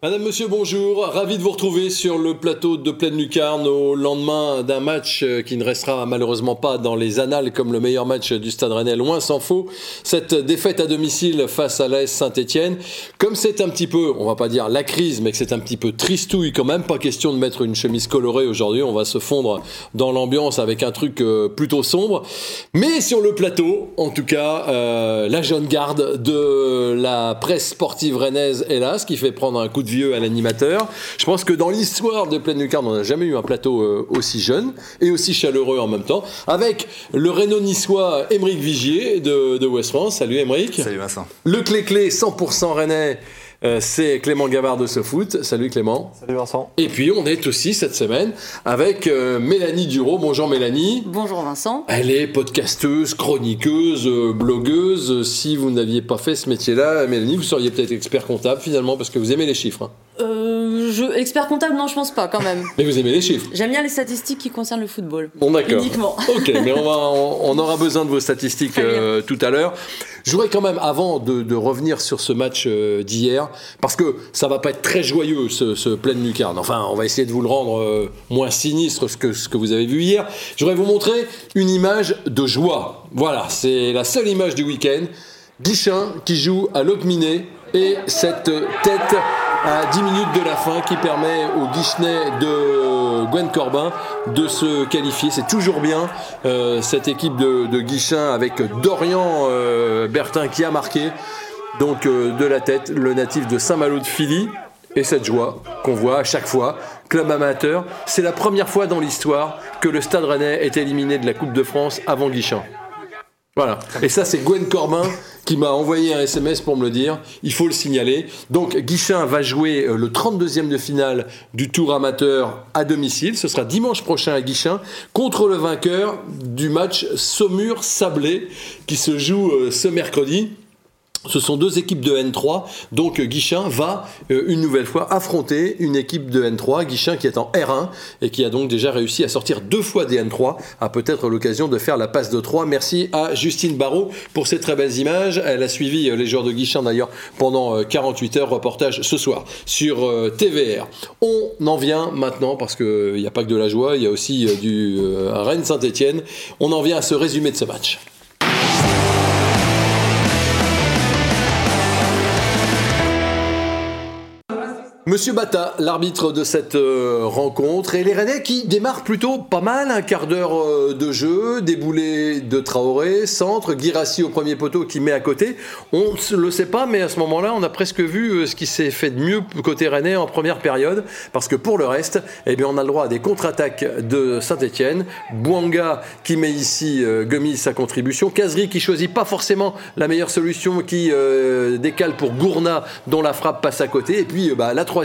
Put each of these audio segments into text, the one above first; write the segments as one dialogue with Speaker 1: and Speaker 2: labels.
Speaker 1: Madame, Monsieur, bonjour. Ravi de vous retrouver sur le plateau de Pleine Lucarne au lendemain d'un match euh, qui ne restera malheureusement pas dans les annales comme le meilleur match du Stade Rennais, loin s'en faut. Cette défaite à domicile face à l'AS Saint-Etienne, comme c'est un petit peu, on va pas dire la crise, mais que c'est un petit peu tristouille quand même, pas question de mettre une chemise colorée aujourd'hui, on va se fondre dans l'ambiance avec un truc euh, plutôt sombre. Mais sur le plateau, en tout cas, euh, la jeune garde de la presse sportive rennaise, hélas, qui fait prendre un coup de vieux à l'animateur. Je pense que dans l'histoire de Pleine Lucarne, on n'a jamais eu un plateau euh, aussi jeune et aussi chaleureux en même temps, avec le Renault niçois Émeric Vigier de, de West France. Salut Émeric.
Speaker 2: Salut Vincent.
Speaker 1: Le clé-clé 100% rennais. Euh, c'est Clément Gavard de ce foot. Salut Clément.
Speaker 2: Salut Vincent.
Speaker 1: Et puis on est aussi cette semaine avec euh, Mélanie Duro. Bonjour Mélanie.
Speaker 3: Bonjour Vincent.
Speaker 1: Elle est podcasteuse, chroniqueuse, euh, blogueuse. Si vous n'aviez pas fait ce métier-là, Mélanie, vous seriez peut-être expert comptable finalement parce que vous aimez les chiffres. hein.
Speaker 3: Je, expert comptable, non, je pense pas quand même.
Speaker 1: Mais vous aimez les chiffres.
Speaker 3: J'aime bien les statistiques qui concernent le football.
Speaker 1: Bon d'accord.
Speaker 3: Uniquement.
Speaker 1: Ok, mais on, va, on, on aura besoin de vos statistiques euh, tout à l'heure. Je voudrais quand même, avant de, de revenir sur ce match euh, d'hier, parce que ça va pas être très joyeux ce, ce pleine lucarne. Enfin, on va essayer de vous le rendre euh, moins sinistre que ce que vous avez vu hier. Je voudrais vous montrer une image de joie. Voilà, c'est la seule image du week-end. Guichin qui joue à Locminé et cette tête à 10 minutes de la fin qui permet au Guichenais de Gwen Corbin de se qualifier. C'est toujours bien euh, cette équipe de, Guichin avec Dorian euh, Bertin qui a marqué. Donc euh, de la tête, le natif de Saint-Malo de Philly. Et cette joie qu'on voit à chaque fois, club amateur, c'est la première fois dans l'histoire que le Stade Rennais est éliminé de la Coupe de France avant Guichin. Voilà. Et ça, c'est Gwen Corbin qui m'a envoyé un SMS pour me le dire. Il faut le signaler. Donc, Guichin va jouer euh, le 32e de finale du Tour amateur à domicile. Ce sera dimanche prochain à Guichin contre le vainqueur du match Saumur-Sablé qui se joue euh, ce mercredi. Ce sont deux équipes de N3, donc euh, Guichin va euh, une nouvelle fois affronter une équipe de N3, Guichin qui est en R1 et qui a donc déjà réussi à sortir deux fois des N3, a peut-être l'occasion de faire la passe de 3. Merci à Justine Barrault pour ces très belles images. Elle a suivi euh, les joueurs de Guichin d'ailleurs pendant euh, 48 heures, reportage ce soir sur TVR. On en vient maintenant, parce qu'il n'y a pas que de la joie, il y a aussi du Rennes-Saint-Etienne, on en vient à ce résumé de ce match. Monsieur Bata, l'arbitre de cette euh, rencontre, et les Rennais qui démarrent plutôt pas mal, un quart d'heure euh, de jeu, déboulé de Traoré, centre, Girassi au premier poteau qui met à côté. On ne le sait pas, mais à ce moment-là, on a presque vu euh, ce qui s'est fait de mieux côté Rennais en première période, parce que pour le reste, eh bien, on a le droit à des contre-attaques de Saint-Etienne. Bouanga qui met ici Gomis sa contribution, Kazri qui choisit pas forcément la meilleure solution, qui décale pour Gourna dont la frappe passe à côté, et puis bah, la troisième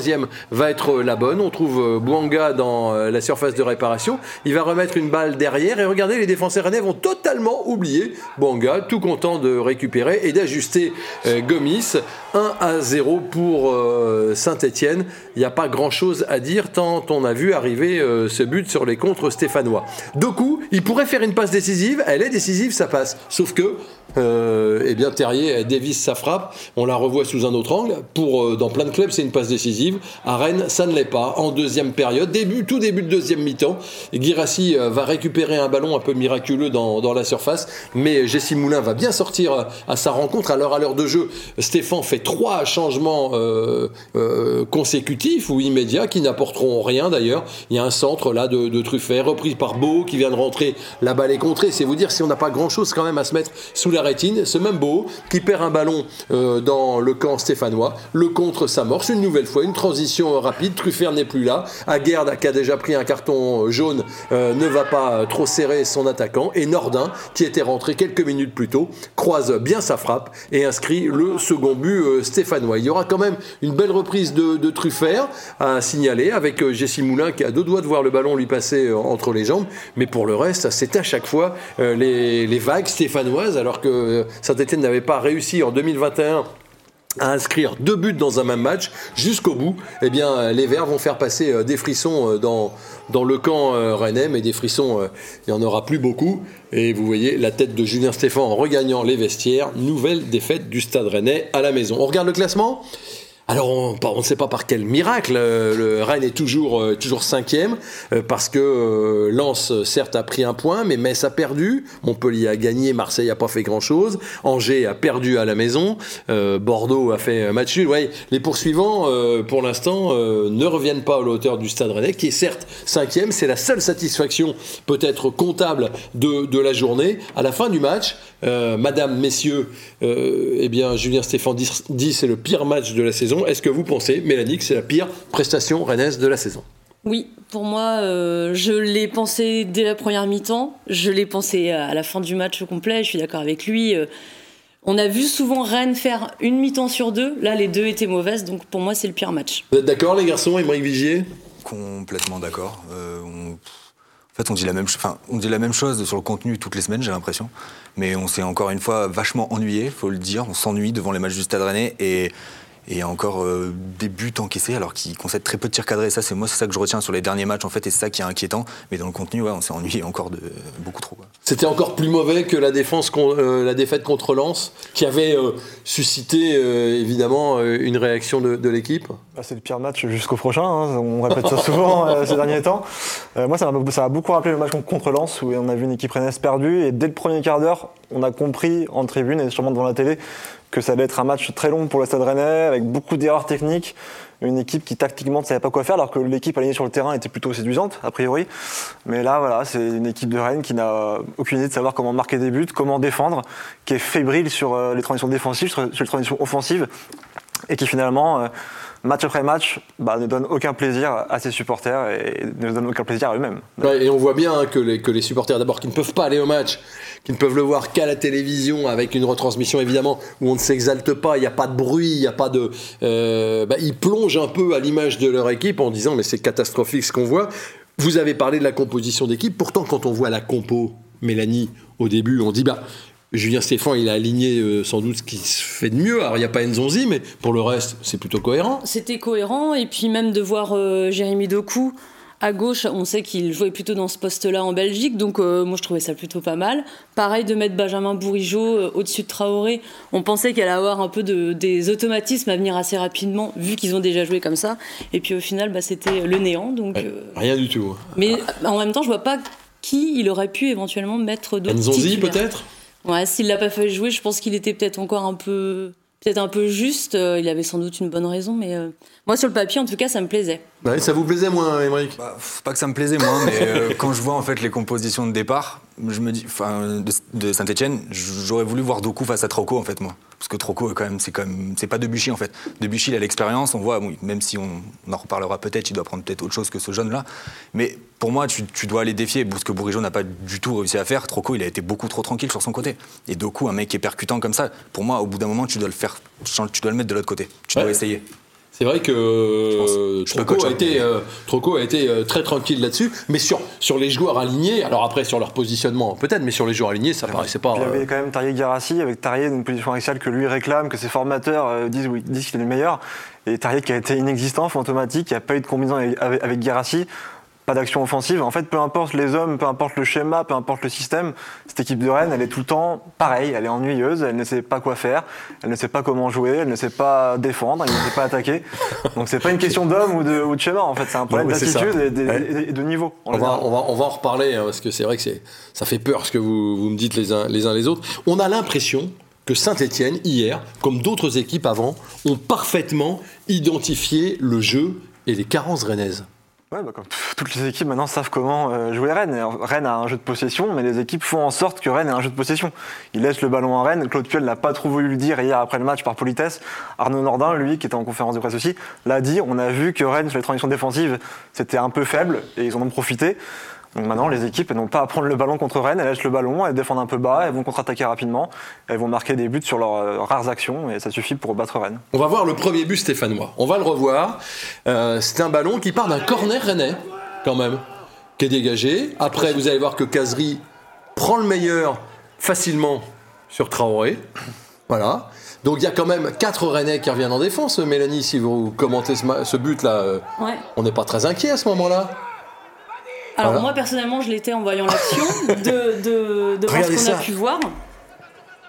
Speaker 1: va être la bonne. On trouve euh, Bouanga dans euh, la surface de réparation. Il va remettre une balle derrière et regardez, les défenseurs rennais vont totalement oublier Bouanga, tout content de récupérer et d'ajuster euh, Gomis. 1 à 0 pour euh, Saint-Etienne. Il n'y a pas grand-chose à dire tant on a vu arriver euh, ce but sur les contres stéphanois. Doku, il pourrait faire une passe décisive. Elle est décisive, ça passe. Sauf que euh, eh bien Terrier elle dévisse sa frappe, on la revoit sous un autre angle. Pour euh, dans plein de clubs, c'est une passe décisive. À Rennes, ça ne l'est pas. En deuxième période, début, tout début de deuxième mi-temps, Guirassi euh, va récupérer un ballon un peu miraculeux dans, dans la surface, mais Jessie Moulin va bien sortir euh, à sa rencontre. Alors à l'heure de jeu, Stéphane fait trois changements euh, euh, consécutifs ou immédiats qui n'apporteront rien d'ailleurs. Il y a un centre là de, de Truffet, repris par Beau qui vient de rentrer. La balle est contrée. C'est vous dire si on n'a pas grand chose quand même à se mettre sous la Ce même Beau qui perd un ballon euh, dans le camp stéphanois. Le contre s'amorce une nouvelle fois. Une transition rapide, Truffert n'est plus là. Aguerd, qui a déjà pris un carton jaune, euh, ne va pas trop serrer son attaquant. Et Nordin, qui était rentré quelques minutes plus tôt, croise bien sa frappe et inscrit le second but euh, stéphanois. Il y aura quand même une belle reprise de, Truffert à signaler avec Jessie Moulin qui a deux doigts de voir le ballon lui passer entre les jambes. Mais pour le reste, c'est à chaque fois les, les vagues stéphanoises alors que Saint-Etienne n'avait pas réussi en 2021 à inscrire deux buts dans un même match jusqu'au bout, eh bien les Verts vont faire passer des frissons dans, dans le camp rennais, mais des frissons, il n'y en aura plus beaucoup. Et vous voyez la tête de Julien Stéphan en regagnant les vestiaires. Nouvelle défaite du Stade Rennais à la maison. On regarde le classement? Alors on, ne sait pas par quel miracle, euh, le Rennes est toujours euh, toujours cinquième euh, parce que Lens certes a pris un point, mais Metz a perdu, Montpellier a gagné, Marseille a pas fait grand chose, Angers a perdu à la maison, Bordeaux a fait un match nul. Les poursuivants pour l'instant ne reviennent pas à l'auteur du Stade Rennais qui est certes cinquième, c'est la seule satisfaction peut-être comptable de, de, la journée. À la fin du match, Madame, Messieurs, eh bien Julien Stéphane dit c'est le pire match de la saison est-ce que vous pensez, Mélanie, que c'est la pire prestation rennaise de la saison?
Speaker 3: Oui, pour moi, euh, je l'ai pensé dès la première mi-temps, je l'ai pensé à la fin du match complet, je suis d'accord avec lui. Euh, on a vu souvent Rennes faire une mi-temps sur deux, là les deux étaient mauvaises, donc pour moi c'est le pire match.
Speaker 1: Vous êtes d'accord les garçons, Émeric Vigier?
Speaker 2: Complètement d'accord. Euh, En fait, on dit, la même, enfin, on dit la même chose sur le contenu toutes les semaines, j'ai l'impression. Mais on s'est encore une fois vachement ennuyé, faut le dire. On s'ennuie devant les matchs du Stade Rennais. Et et encore euh, des buts encaissés alors qu'ils concèdent très peu de tirs cadrés. Ça, c'est moi, c'est ça que je retiens sur les derniers matchs en fait, et c'est ça qui est inquiétant. Mais dans le contenu, ouais, on s'est ennuyé encore de beaucoup trop.
Speaker 1: C'était encore plus mauvais que la défense, euh, la défaite contre Lens, qui avait euh, suscité évidemment une réaction de, l'équipe.
Speaker 4: Bah, c'est le pire match jusqu'au prochain. Hein. On répète ça souvent ces derniers temps. moi, ça m'a, beaucoup rappelé le match contre Lens où on a vu une équipe rennaise perdue et dès le premier quart d'heure, on a compris en tribune et sûrement devant la télé que ça allait être un match très long pour le Stade Rennais, avec beaucoup d'erreurs techniques, une équipe qui tactiquement ne savait pas quoi faire, alors que l'équipe alignée sur le terrain était plutôt séduisante, a priori. Mais là, voilà, c'est une équipe de Rennes qui n'a aucune idée de savoir comment marquer des buts, comment défendre, qui est fébrile sur euh, les transitions défensives, sur les transitions offensives, et qui finalement euh, match après match, bah, ne donne aucun plaisir à ses supporters et ne donne aucun plaisir à eux-mêmes.
Speaker 1: et on voit bien que, les, que les supporters, d'abord, qui ne peuvent pas aller au match, qui ne peuvent le voir qu'à la télévision, avec une retransmission évidemment où on ne s'exalte pas, il n'y a pas de bruit, il n'y a pas de. Euh, bah, ils plongent un peu à l'image de leur équipe en disant mais c'est catastrophique ce qu'on voit. Vous avez parlé de la composition d'équipe, pourtant quand on voit la compo, Mélanie, au début, on dit bah Julien Stéphane, il a aligné euh, sans doute ce qui se fait de mieux. Alors, il n'y a pas Nzonzi, mais pour le reste, c'est plutôt cohérent.
Speaker 3: C'était cohérent. Et puis, même de voir euh, Jérémy Doku à gauche, on sait qu'il jouait plutôt dans ce poste-là en Belgique. Donc, euh, moi, je trouvais ça plutôt pas mal. Pareil de mettre Benjamin Bourigeau au-dessus de Traoré. On pensait qu'il allait avoir un peu de, des automatismes à venir assez rapidement, vu qu'ils ont déjà joué comme ça. Et puis, au final, bah, c'était le néant. Donc,
Speaker 1: rien du tout.
Speaker 3: Mais en même temps, je vois pas qui il aurait pu éventuellement mettre d'autres.
Speaker 1: Nzonzi, peut-être?
Speaker 3: Ouais, s'il l'a pas fait jouer, je pense qu'il était peut-être encore un peu, peut-être un peu juste. Euh, il avait sans doute une bonne raison, mais euh, moi sur le papier, en tout cas, ça me plaisait.
Speaker 1: Ça vous plaisait moins, Émeric?
Speaker 2: Bah, Pas que ça me plaisait moins, mais euh, quand je vois en fait les compositions de départ, je me dis, enfin, de, de Saint-Etienne, j'aurais voulu voir Doku face à Troco en fait moi. Parce que Troco, quand même, c'est quand même, c'est pas Debuchy en fait. Debuchy, il a l'expérience, on voit, même si on, en reparlera peut-être, il doit prendre peut-être autre chose que ce jeune-là. Mais pour moi, tu, dois aller défier. Ce que Bourigeau n'a pas du tout réussi à faire, Troco, il a été beaucoup trop tranquille sur son côté. Et Doku, un mec qui est percutant comme ça, pour moi, au bout d'un moment, tu dois le faire, tu dois le mettre de l'autre côté. Tu dois essayer.
Speaker 1: C'est vrai que euh, Troco, a été, euh, Troco, a été, euh, très tranquille là-dessus, mais sur, sur les joueurs alignés, alors après sur leur positionnement peut-être, mais sur les joueurs alignés, ça paraissait pas.
Speaker 4: Il y avait quand même Tarier Garassi, avec Tarier une position axiale que lui réclame, que ses formateurs disent, disent qu'il est le meilleur, et Tarier qui a été inexistant, fantomatique, qui n'a pas eu de combinaison avec, avec, Garassi pas d'action offensive. En fait, peu importe les hommes, peu importe le schéma, peu importe le système, cette équipe de Rennes, elle est tout le temps pareille. Elle est ennuyeuse, elle ne sait pas quoi faire, elle ne sait pas comment jouer, elle ne sait pas défendre, elle ne sait pas attaquer. Donc c'est pas une question d'homme ou de, schéma, en fait, c'est un problème d'attitude et, de niveau.
Speaker 1: On va, on, va, on va en reparler, hein, parce que c'est vrai que ça fait peur ce que vous, vous me dites les uns les, uns les autres. On a l'impression que Saint-Etienne, hier, comme d'autres équipes avant, ont parfaitement identifié le jeu et les carences rennaises.
Speaker 4: Bah, toutes les équipes maintenant savent comment euh, jouer Rennes. Alors, Rennes a un jeu de possession, mais les équipes font en sorte que Rennes ait un jeu de possession. Ils laissent le ballon à Rennes. Claude Puel n'a pas trop voulu le dire hier après le match par politesse. Arnaud Nordin, lui, qui était en conférence de presse aussi, l'a dit. On a vu que Rennes, sur les transitions défensives, c'était un peu faible et ils en ont profité. Donc maintenant, les équipes n'ont pas à prendre le ballon contre Rennes. Elles laissent le ballon, elles défendent un peu bas, elles vont contre-attaquer rapidement, elles vont marquer des buts sur leurs euh, rares actions et ça suffit pour battre Rennes.
Speaker 1: On va voir le premier but stéphanois. On va le revoir. Euh, c'est un ballon qui part d'un corner rennais, quand même, qui est dégagé. Après, vous allez voir que Kazri prend le meilleur facilement sur Traoré. Voilà. Donc il y a quand même quatre Rennais qui reviennent en défense. Mélanie, si vous commentez ce, but-là, euh,
Speaker 3: Ouais.
Speaker 1: on n'est pas très inquiet à ce moment-là.
Speaker 3: Alors
Speaker 1: Voilà.
Speaker 3: moi personnellement, je l'étais en voyant l'action, de, de, de voir ce qu'on
Speaker 1: ça.
Speaker 3: a pu voir.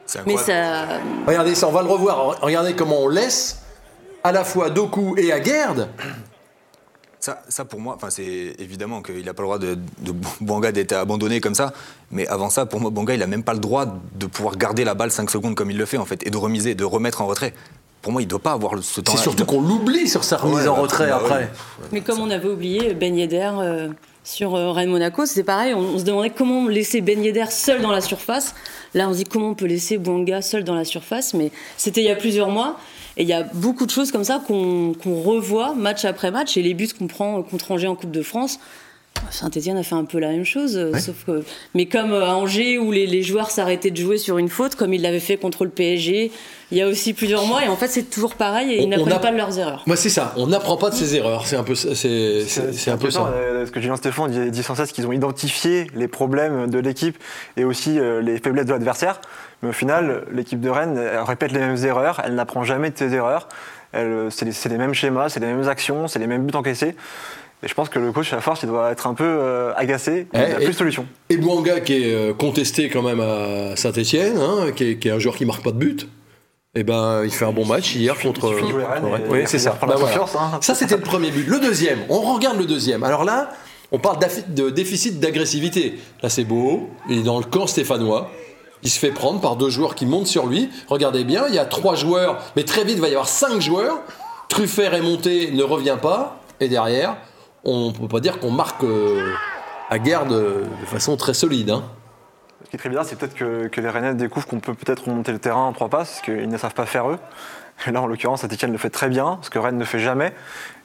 Speaker 2: C'est
Speaker 3: Mais
Speaker 2: incroyable.
Speaker 3: ça,
Speaker 1: Regardez ça, on va le revoir. Regardez comment on laisse à la fois Doku et Aguerd.
Speaker 2: Ça, ça, pour moi, enfin, c'est évidemment qu'il n'a pas le droit de, de Bouanga d'être abandonné comme ça. Mais avant ça, pour moi, Bouanga, il n'a même pas le droit de pouvoir garder la balle 5 secondes comme il le fait, en fait, et de remiser, de remettre en retrait. Pour moi, il ne doit pas avoir le- ce temps-là.
Speaker 1: C'est surtout qu'on l'oublie sur sa remise
Speaker 2: Ouais,
Speaker 1: en
Speaker 2: bah,
Speaker 1: retrait
Speaker 2: bah,
Speaker 1: après.
Speaker 2: ouais.
Speaker 3: Mais comme on avait oublié Ben Yedder euh, sur euh, Rennes Monaco, c'était pareil. On, se demandait comment laisser Ben Yedder seul dans la surface. Là, on se dit comment on peut laisser Bouanga seul dans la surface. Mais c'était il y a plusieurs mois. Et il y a beaucoup de choses comme ça qu'on revoit match après match. Et les buts qu'on prend contre Angers en Coupe de France. Saint-Etienne a fait un peu la même chose, euh, sauf que. Mais comme euh, à Angers, où les, les joueurs s'arrêtaient de jouer sur une faute, comme ils l'avaient fait contre le PSG, il y a aussi plusieurs mois, et en fait, c'est toujours pareil, et
Speaker 1: On-
Speaker 3: ils n'apprennent
Speaker 1: a-
Speaker 3: pas de leurs erreurs.
Speaker 1: Moi, c'est ça. On n'apprend pas de ses erreurs. C'est un peu, ça- c'est, c'est, c'est un peu ça.
Speaker 4: euh, Ce que Julien Stéphane dit, dit sans cesse qu'ils ont identifié les problèmes de l'équipe et aussi euh, les faiblesses de l'adversaire. Mais au final, l'équipe de Rennes elle répète les mêmes erreurs, elle n'apprend jamais de ses erreurs. Elle, c'est, les, c'est les mêmes schémas, c'est les mêmes actions, c'est les mêmes buts encaissés. Et je pense que le coach, à force, il doit être un peu euh, agacé. Il
Speaker 1: Eh,
Speaker 4: n'a
Speaker 1: et-
Speaker 4: plus de solution.
Speaker 1: Et Bouanga, qui est euh, contesté quand même à Saint-Etienne, qui, est, qui est un joueur qui marque pas de but. Et ben, il fait un bon match hier contre. Oui, c'est ça. voilà.
Speaker 4: confiance, hein.
Speaker 1: Ça, c'était le premier but. Le deuxième, on regarde le deuxième. Alors là, on parle de déficit d'agressivité. Là, c'est beau. Il est dans le camp stéphanois. Il se fait prendre par deux joueurs qui montent sur lui. Regardez bien, il y a trois joueurs, mais très vite, il va y avoir cinq joueurs. Truffert est monté, ne revient pas. Et derrière, on ne peut pas dire qu'on marque euh, à guerre de, façon très solide. hein.
Speaker 4: Ce qui est très bizarre, c'est peut-être que, les Rennais découvrent qu'on peut peut-être remonter le terrain en trois passes, parce qu'ils ne savent pas faire eux. Et là, en l'occurrence, Saint-Etienne le fait très bien, ce que Rennes ne fait jamais.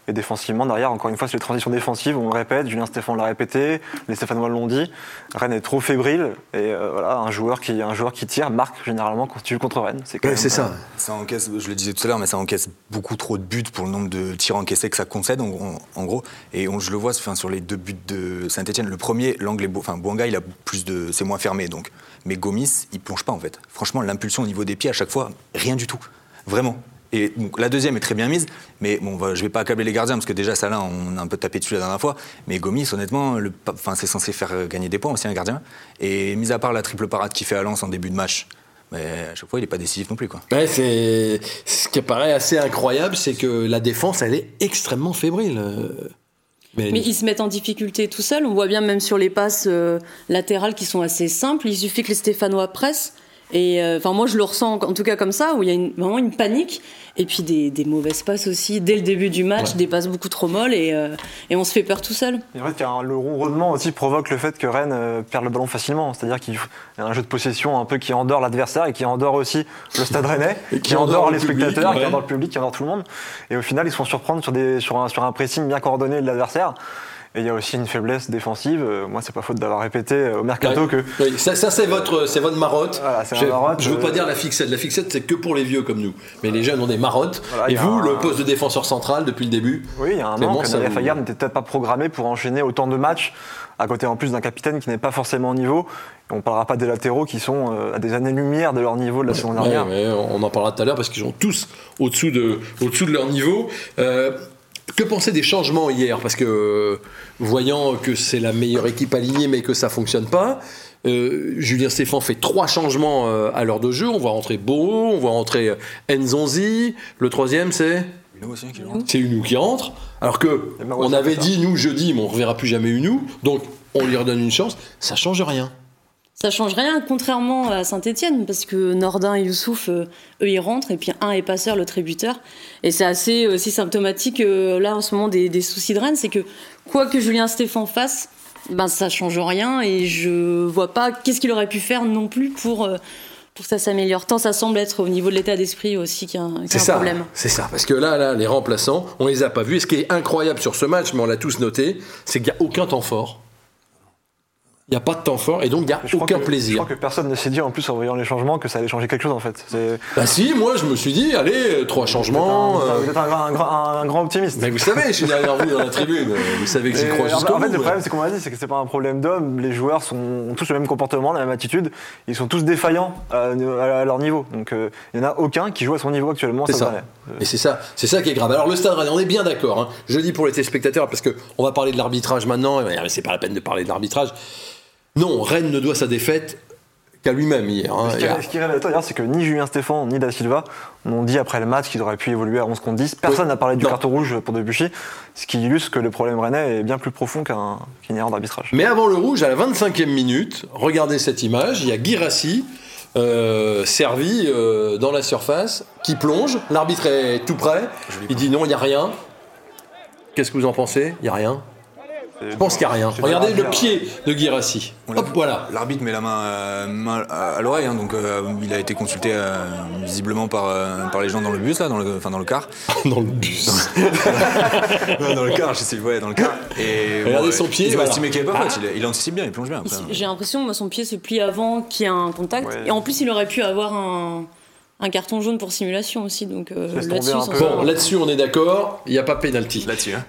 Speaker 4: Et défensivement, derrière, encore une fois, c'est les transitions défensives, on le répète, Julien Stéphane l'a répété, les Stéphanois l'ont dit. Rennes est trop fébrile, et euh, voilà, un joueur, qui, un joueur qui tire marque généralement quand tu joues contre Rennes. C'est même,
Speaker 1: c'est ça.
Speaker 2: Ça encaisse, je le disais tout à l'heure, mais ça encaisse beaucoup trop de buts pour le nombre de tirs encaissés que ça concède, en, en- en gros. Et on, je le vois enfin, sur les deux buts de Saint-Etienne. Le premier, l'angle est beau. Enfin, Bouanga, il a plus de. C'est moins fermé, donc. Mais Gomis, il plonge pas, en fait. Franchement, l'impulsion au niveau des pieds, à chaque fois, rien du tout. Vraiment. Et donc, la deuxième est très bien mise, mais bon, va- je vais pas accabler les gardiens, parce que déjà, ça là, on a un peu tapé dessus la dernière fois. Mais Gomis, honnêtement, le, c'est censé faire euh, gagner des points aussi, un gardien. Et mis à part la triple parade qu'il fait à Lens en début de match, mais à chaque fois, il est pas décisif non plus, quoi.
Speaker 1: Ouais, c'est ce qui paraît assez incroyable, c'est que la défense, elle est extrêmement fébrile. euh. Mais,
Speaker 3: Mais ils se mettent en difficulté tout seuls. On voit bien même sur les passes euh, latérales qui sont assez simples. Il suffit que les Stéphanois pressent. Et euh, enfin, moi, je le ressens en tout cas comme ça, où il y a une- vraiment une panique. Et puis des, des mauvaises passes aussi. Dès le début du match,
Speaker 1: Ouais.
Speaker 3: des passes beaucoup trop molles. Et, euh, et on se fait peur tout seul.
Speaker 4: Et en fait, le ronronnement aussi provoque le fait que Rennes euh, perd le ballon facilement. C'est-à-dire qu'il y a un jeu de possession un peu qui endort l'adversaire et qui endort aussi le stade rennais,
Speaker 1: Et qui
Speaker 4: qui, endort,
Speaker 1: endort
Speaker 4: les
Speaker 1: le public,
Speaker 4: spectateurs,
Speaker 1: ouais.
Speaker 4: qui endort le public, qui endort tout le monde. Et au final, ils se font surprendre sur, des, sur, un, sur un pressing bien coordonné de l'adversaire. Et il y a aussi une faiblesse défensive. Euh, Moi, c'est pas faute d'avoir répété euh, au mercato que
Speaker 1: Oui, ça, ça, c'est votre, c'est votre marotte.
Speaker 4: Voilà, c'est marotte,
Speaker 1: je veux
Speaker 4: euh.
Speaker 1: pas dire la fixette. La fixette, c'est que pour les vieux comme nous. Mais les jeunes ont des marottes.
Speaker 4: Voilà,
Speaker 1: Et vous,
Speaker 4: un-
Speaker 1: le poste de défenseur central depuis le début.
Speaker 4: Oui, il y a un
Speaker 1: Clément,
Speaker 4: an, que
Speaker 1: ça
Speaker 4: Nadia
Speaker 1: vous-
Speaker 4: Fayard n'était peut-être pas programmé pour enchaîner autant de matchs, à côté en plus d'un capitaine qui n'est pas forcément au niveau. On ne parlera pas des latéraux qui sont à des années-lumière de leur niveau de la saison dernière.
Speaker 1: Ouais, on en parlera tout à l'heure parce qu'ils sont tous au-dessous de, au-dessous de leur niveau. Euh, que penser des changements hier? Parce que euh, voyant que c'est la meilleure équipe alignée mais que ça fonctionne pas, euh, Julien Stéphan fait trois changements euh, à l'heure de jeu. On voit rentrer Beau, on voit rentrer Nzonzi. Le troisième c'est? C'est Unou qui rentre. Alors que on avait dit nous jeudi, mais on reverra plus jamais Unou. Donc on lui redonne une chance. Ça change rien.
Speaker 3: Ça change rien, contrairement à Saint-Etienne, parce que Nordin et Youssouf, euh, eux, ils rentrent, et puis un est passeur, l'autre est buteur. Et c'est assez aussi symptomatique, euh, là, en ce moment, des, des soucis de Rennes, c'est que quoi que Julien Stéphan fasse, ben ça change rien, et je vois pas qu'est-ce qu'il aurait pu faire non plus pour, euh, pour que ça s'améliore. Tant ça semble être au niveau de l'état d'esprit aussi qu'il y a un, qu'il y a
Speaker 1: C'est
Speaker 3: un
Speaker 1: ça,
Speaker 3: problème.
Speaker 1: c'est ça. Parce que là, là, les remplaçants, on les a pas vus. Et ce qui est incroyable sur ce match, mais on l'a tous noté, c'est qu'il n'y a aucun temps fort. Il n'y a pas de temps fort et donc il n'y a
Speaker 4: Je
Speaker 1: aucun
Speaker 4: que- Je
Speaker 1: plaisir.
Speaker 4: crois que personne ne s'est dit en plus en voyant les changements que ça allait changer quelque chose en fait.
Speaker 1: Bah si, moi je me suis dit, allez, euh, trois changements.
Speaker 4: Vous êtes un-
Speaker 1: euh,
Speaker 4: grand- un grand- un grand optimiste.
Speaker 1: Mais vous savez, je suis derrière vous dans la tribune. Vous savez que j'y crois
Speaker 4: en-
Speaker 1: jusqu'au
Speaker 4: en fait,
Speaker 1: bout,
Speaker 4: le problème, c'est qu'on m'a dit, c'est que c'est pas un problème d'homme. Les joueurs sont, ont tous le même comportement, la même attitude. Ils sont tous défaillants à, à leur niveau. Donc, euh, il n'y en a aucun qui joue à son niveau actuellement.
Speaker 1: C'est
Speaker 4: ça.
Speaker 1: Et c'est ça, c'est ça qui est grave. Alors le Stade Rennais, on est bien d'accord. hein. Je dis pour les téléspectateurs parce que on va parler de l'arbitrage maintenant. Mais c'est pas la peine de parler de l'arbitrage. Non, Rennes ne doit sa défaite qu'à lui-même hier. hein.
Speaker 4: Ce qui
Speaker 1: a-
Speaker 4: est- ce qui est révélateur, d'ailleurs, c'est que ni Julien Stéphan ni Da Silva n'ont dit après le match qu'il aurait pu évoluer à 11 contre 10. Personne
Speaker 1: Oui.
Speaker 4: n'a parlé du
Speaker 1: Non.
Speaker 4: carton rouge pour Debuchy, ce qui illustre que le problème rennais est bien plus profond qu'un- qu'une erreur d'arbitrage.
Speaker 1: Mais avant le rouge, à la 25e minute, regardez cette image, il y a Guirassi euh, servi euh, dans la surface, qui plonge. L'arbitre est tout près. Il dit non, il n'y a rien. Qu'est-ce que vous en pensez? Il n'y a rien Je pense qu'il n'y a rien. Regardez le pied de Guirassi. Hop,
Speaker 2: vu.
Speaker 1: voilà.
Speaker 2: L'arbitre met la main, euh, main à, l'oreille, hein, donc euh, il a été consulté euh, visiblement par, euh, par les gens dans le bus, là, dans le, enfin dans le car.
Speaker 1: Dans le bus.
Speaker 2: Non, dans le car, je sais, ouais, dans le car. Et
Speaker 1: Regardez son pied,
Speaker 2: ont
Speaker 1: voilà.
Speaker 2: estimé qu'il n'y avait pas faute. Il, il anticipe bien, il plonge bien.
Speaker 3: J'ai l'impression que son pied se plie avant qu'il y ait un contact.
Speaker 4: Ouais.
Speaker 3: Et en plus, il aurait pu avoir un, un carton jaune pour simulation aussi. Donc euh.
Speaker 1: Bon, là-dessus, on est d'accord. Il n'y a pas pénalty.
Speaker 2: Là-dessus, hein.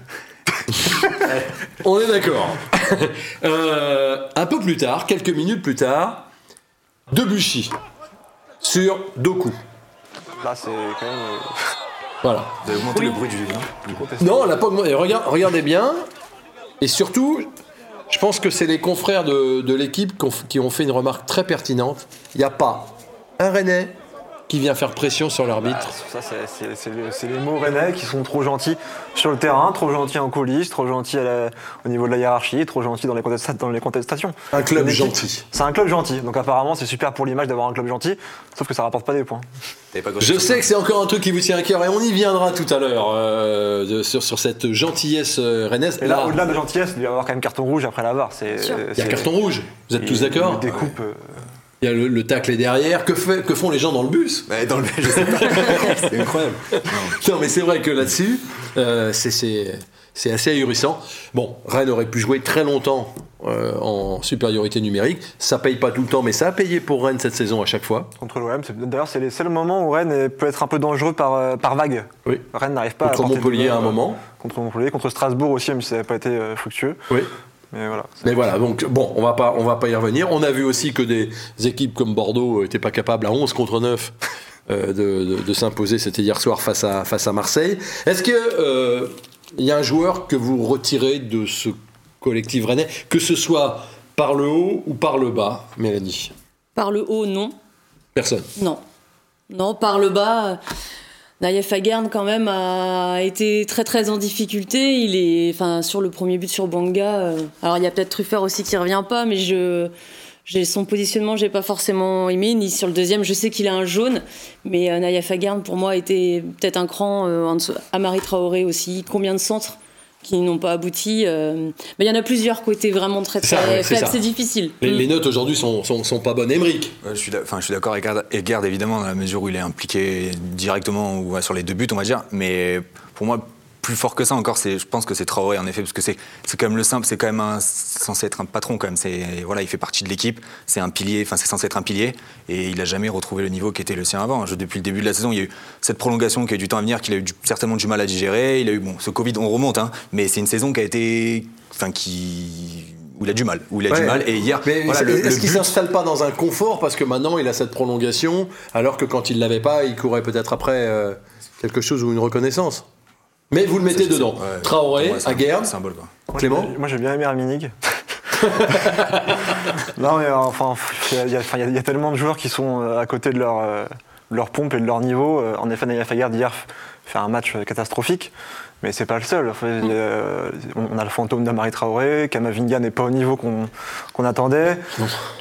Speaker 1: On est d'accord. Euh, un peu plus tard, quelques minutes plus tard, Debuchy sur Doku.
Speaker 4: Là, c'est quand même. euh,
Speaker 1: Voilà.
Speaker 2: Vous avez augmenté le bruit du. hein.
Speaker 1: Non, elle a pas augmenté. Regarde- regardez bien. Et surtout, je pense que c'est les confrères de, de l'équipe qui ont, qui ont fait une remarque très pertinente. Il n'y a pas un Rennais qui vient faire pression sur l'arbitre.
Speaker 4: Ça, c'est- c'est c'est le- c'est les mots rennais qui sont trop gentils sur le terrain, trop gentils en coulisses, trop gentils à la- au niveau de la hiérarchie, trop gentils dans les, contesta- dans les contestations.
Speaker 1: Un club gentil.
Speaker 4: C'est un club gentil, donc apparemment c'est super pour l'image d'avoir un club gentil, sauf que ça rapporte pas des points.
Speaker 2: Pas
Speaker 1: Je sais que c'est encore un truc qui vous tient à cœur et on y viendra tout à l'heure euh, sur, sur cette gentillesse euh, rennaise.
Speaker 4: Et là,
Speaker 1: Là,
Speaker 4: au-delà de gentillesse, il doit y avoir quand même carton rouge après la barre. C'est,
Speaker 3: sûr.
Speaker 1: il y a carton rouge. Vous êtes tous d'accord
Speaker 4: Des coupes. euh,
Speaker 1: Il y a le, le tacle est derrière. Que, fait, que font les gens dans le bus?
Speaker 2: Ouais, dans le je sais pas. c'est incroyable.
Speaker 1: Non, mais c'est vrai que là-dessus, euh, c'est- c'est c'est assez ahurissant. Bon, Rennes aurait pu jouer très longtemps euh, en supériorité numérique. Ça paye pas tout le temps, mais ça a payé pour Rennes cette saison à chaque fois.
Speaker 4: contre l'OM. C'est- D'ailleurs, c'est les seuls moments où Rennes peut être un peu dangereux par, euh, par vague.
Speaker 1: Oui.
Speaker 4: Rennes n'arrive pas à
Speaker 1: Contre
Speaker 4: apporter de
Speaker 1: Montpellier à un moment.
Speaker 4: Contre Montpellier, contre Strasbourg aussi, même si ça n'a pas été euh, fructueux.
Speaker 1: Oui.
Speaker 4: Mais voilà.
Speaker 1: Mais voilà, donc bon, on va pas, on va pas y revenir. On a vu aussi que des équipes comme Bordeaux n'étaient pas capables à 11 contre 9 euh, de, de- de s'imposer. C'était hier soir face à, face à Marseille. Est-ce que euh, il y a un joueur que vous retirez de ce collectif rennais, que ce soit par le haut ou par le bas, Mélanie?
Speaker 3: Par le haut, non.
Speaker 1: Personne.
Speaker 3: Non. Non, par le bas, euh, Naïef Agern quand même a été très très en difficulté. Il est, enfin, sur le premier but sur Banga. euh, alors il y a peut-être Truffert aussi qui revient pas, mais je, j'ai son positionnement, j'ai pas forcément aimé. Ni sur le deuxième, je sais qu'il a un jaune, mais euh, Naïef pour moi était peut-être un cran euh. Amari Traoré aussi. Combien de centres qui n'ont pas abouti euh, Mais il y en a plusieurs côté vraiment très très
Speaker 1: ouais, c'est
Speaker 3: difficile.
Speaker 1: Les,
Speaker 3: Mm.
Speaker 1: les notes aujourd'hui sont, sont, sont pas bonnes. Émeric
Speaker 2: Ouais, je suis d'ac- enfin, je suis d'accord avec Gerd, évidemment, dans la mesure où il est impliqué directement ou sur les deux buts, on va dire. Mais pour moi, plus fort que ça encore, c'est, je pense que c'est Traoré, en effet, parce que c'est, c'est quand même le simple, c'est quand même un- censé être un patron, quand même. C'est, voilà, il fait partie de l'équipe, c'est un pilier, enfin, c'est censé être un pilier, et il a jamais retrouvé le niveau qui était le sien avant. Je- depuis le début de la saison, il y a eu cette prolongation qui a eu du temps à venir, qu'il a eu du- certainement du mal à digérer. Il a eu, bon, ce Covid, on remonte, hein, mais c'est une saison qui a été, enfin, qui, où il a du mal, où il a du mal. Et hier,
Speaker 1: Mais
Speaker 2: voilà,
Speaker 1: est-ce qu'il s'installe pas dans un confort parce que maintenant il a cette prolongation, alors que quand il l'avait pas, il courait peut-être après euh, quelque chose ou une reconnaissance? Mais vous le mettez dedans.
Speaker 2: ouais.
Speaker 1: Traoré, Aguerd,
Speaker 2: symbole, quoi.
Speaker 4: Moi,
Speaker 1: Clément
Speaker 4: j'ai- Moi j'ai bien aimé Arminig. non mais enfin, il y, a- y y tellement de joueurs qui sont euh, à côté de leur, euh, leur pompe et de leur niveau. Euh, En effet, Naïa Fagard hier f- fait un match catastrophique. Mais c'est pas le seul. Enfin, euh, on a le fantôme d'Amari Traoré, Kamavinga n'est pas au niveau qu'on qu'on attendait.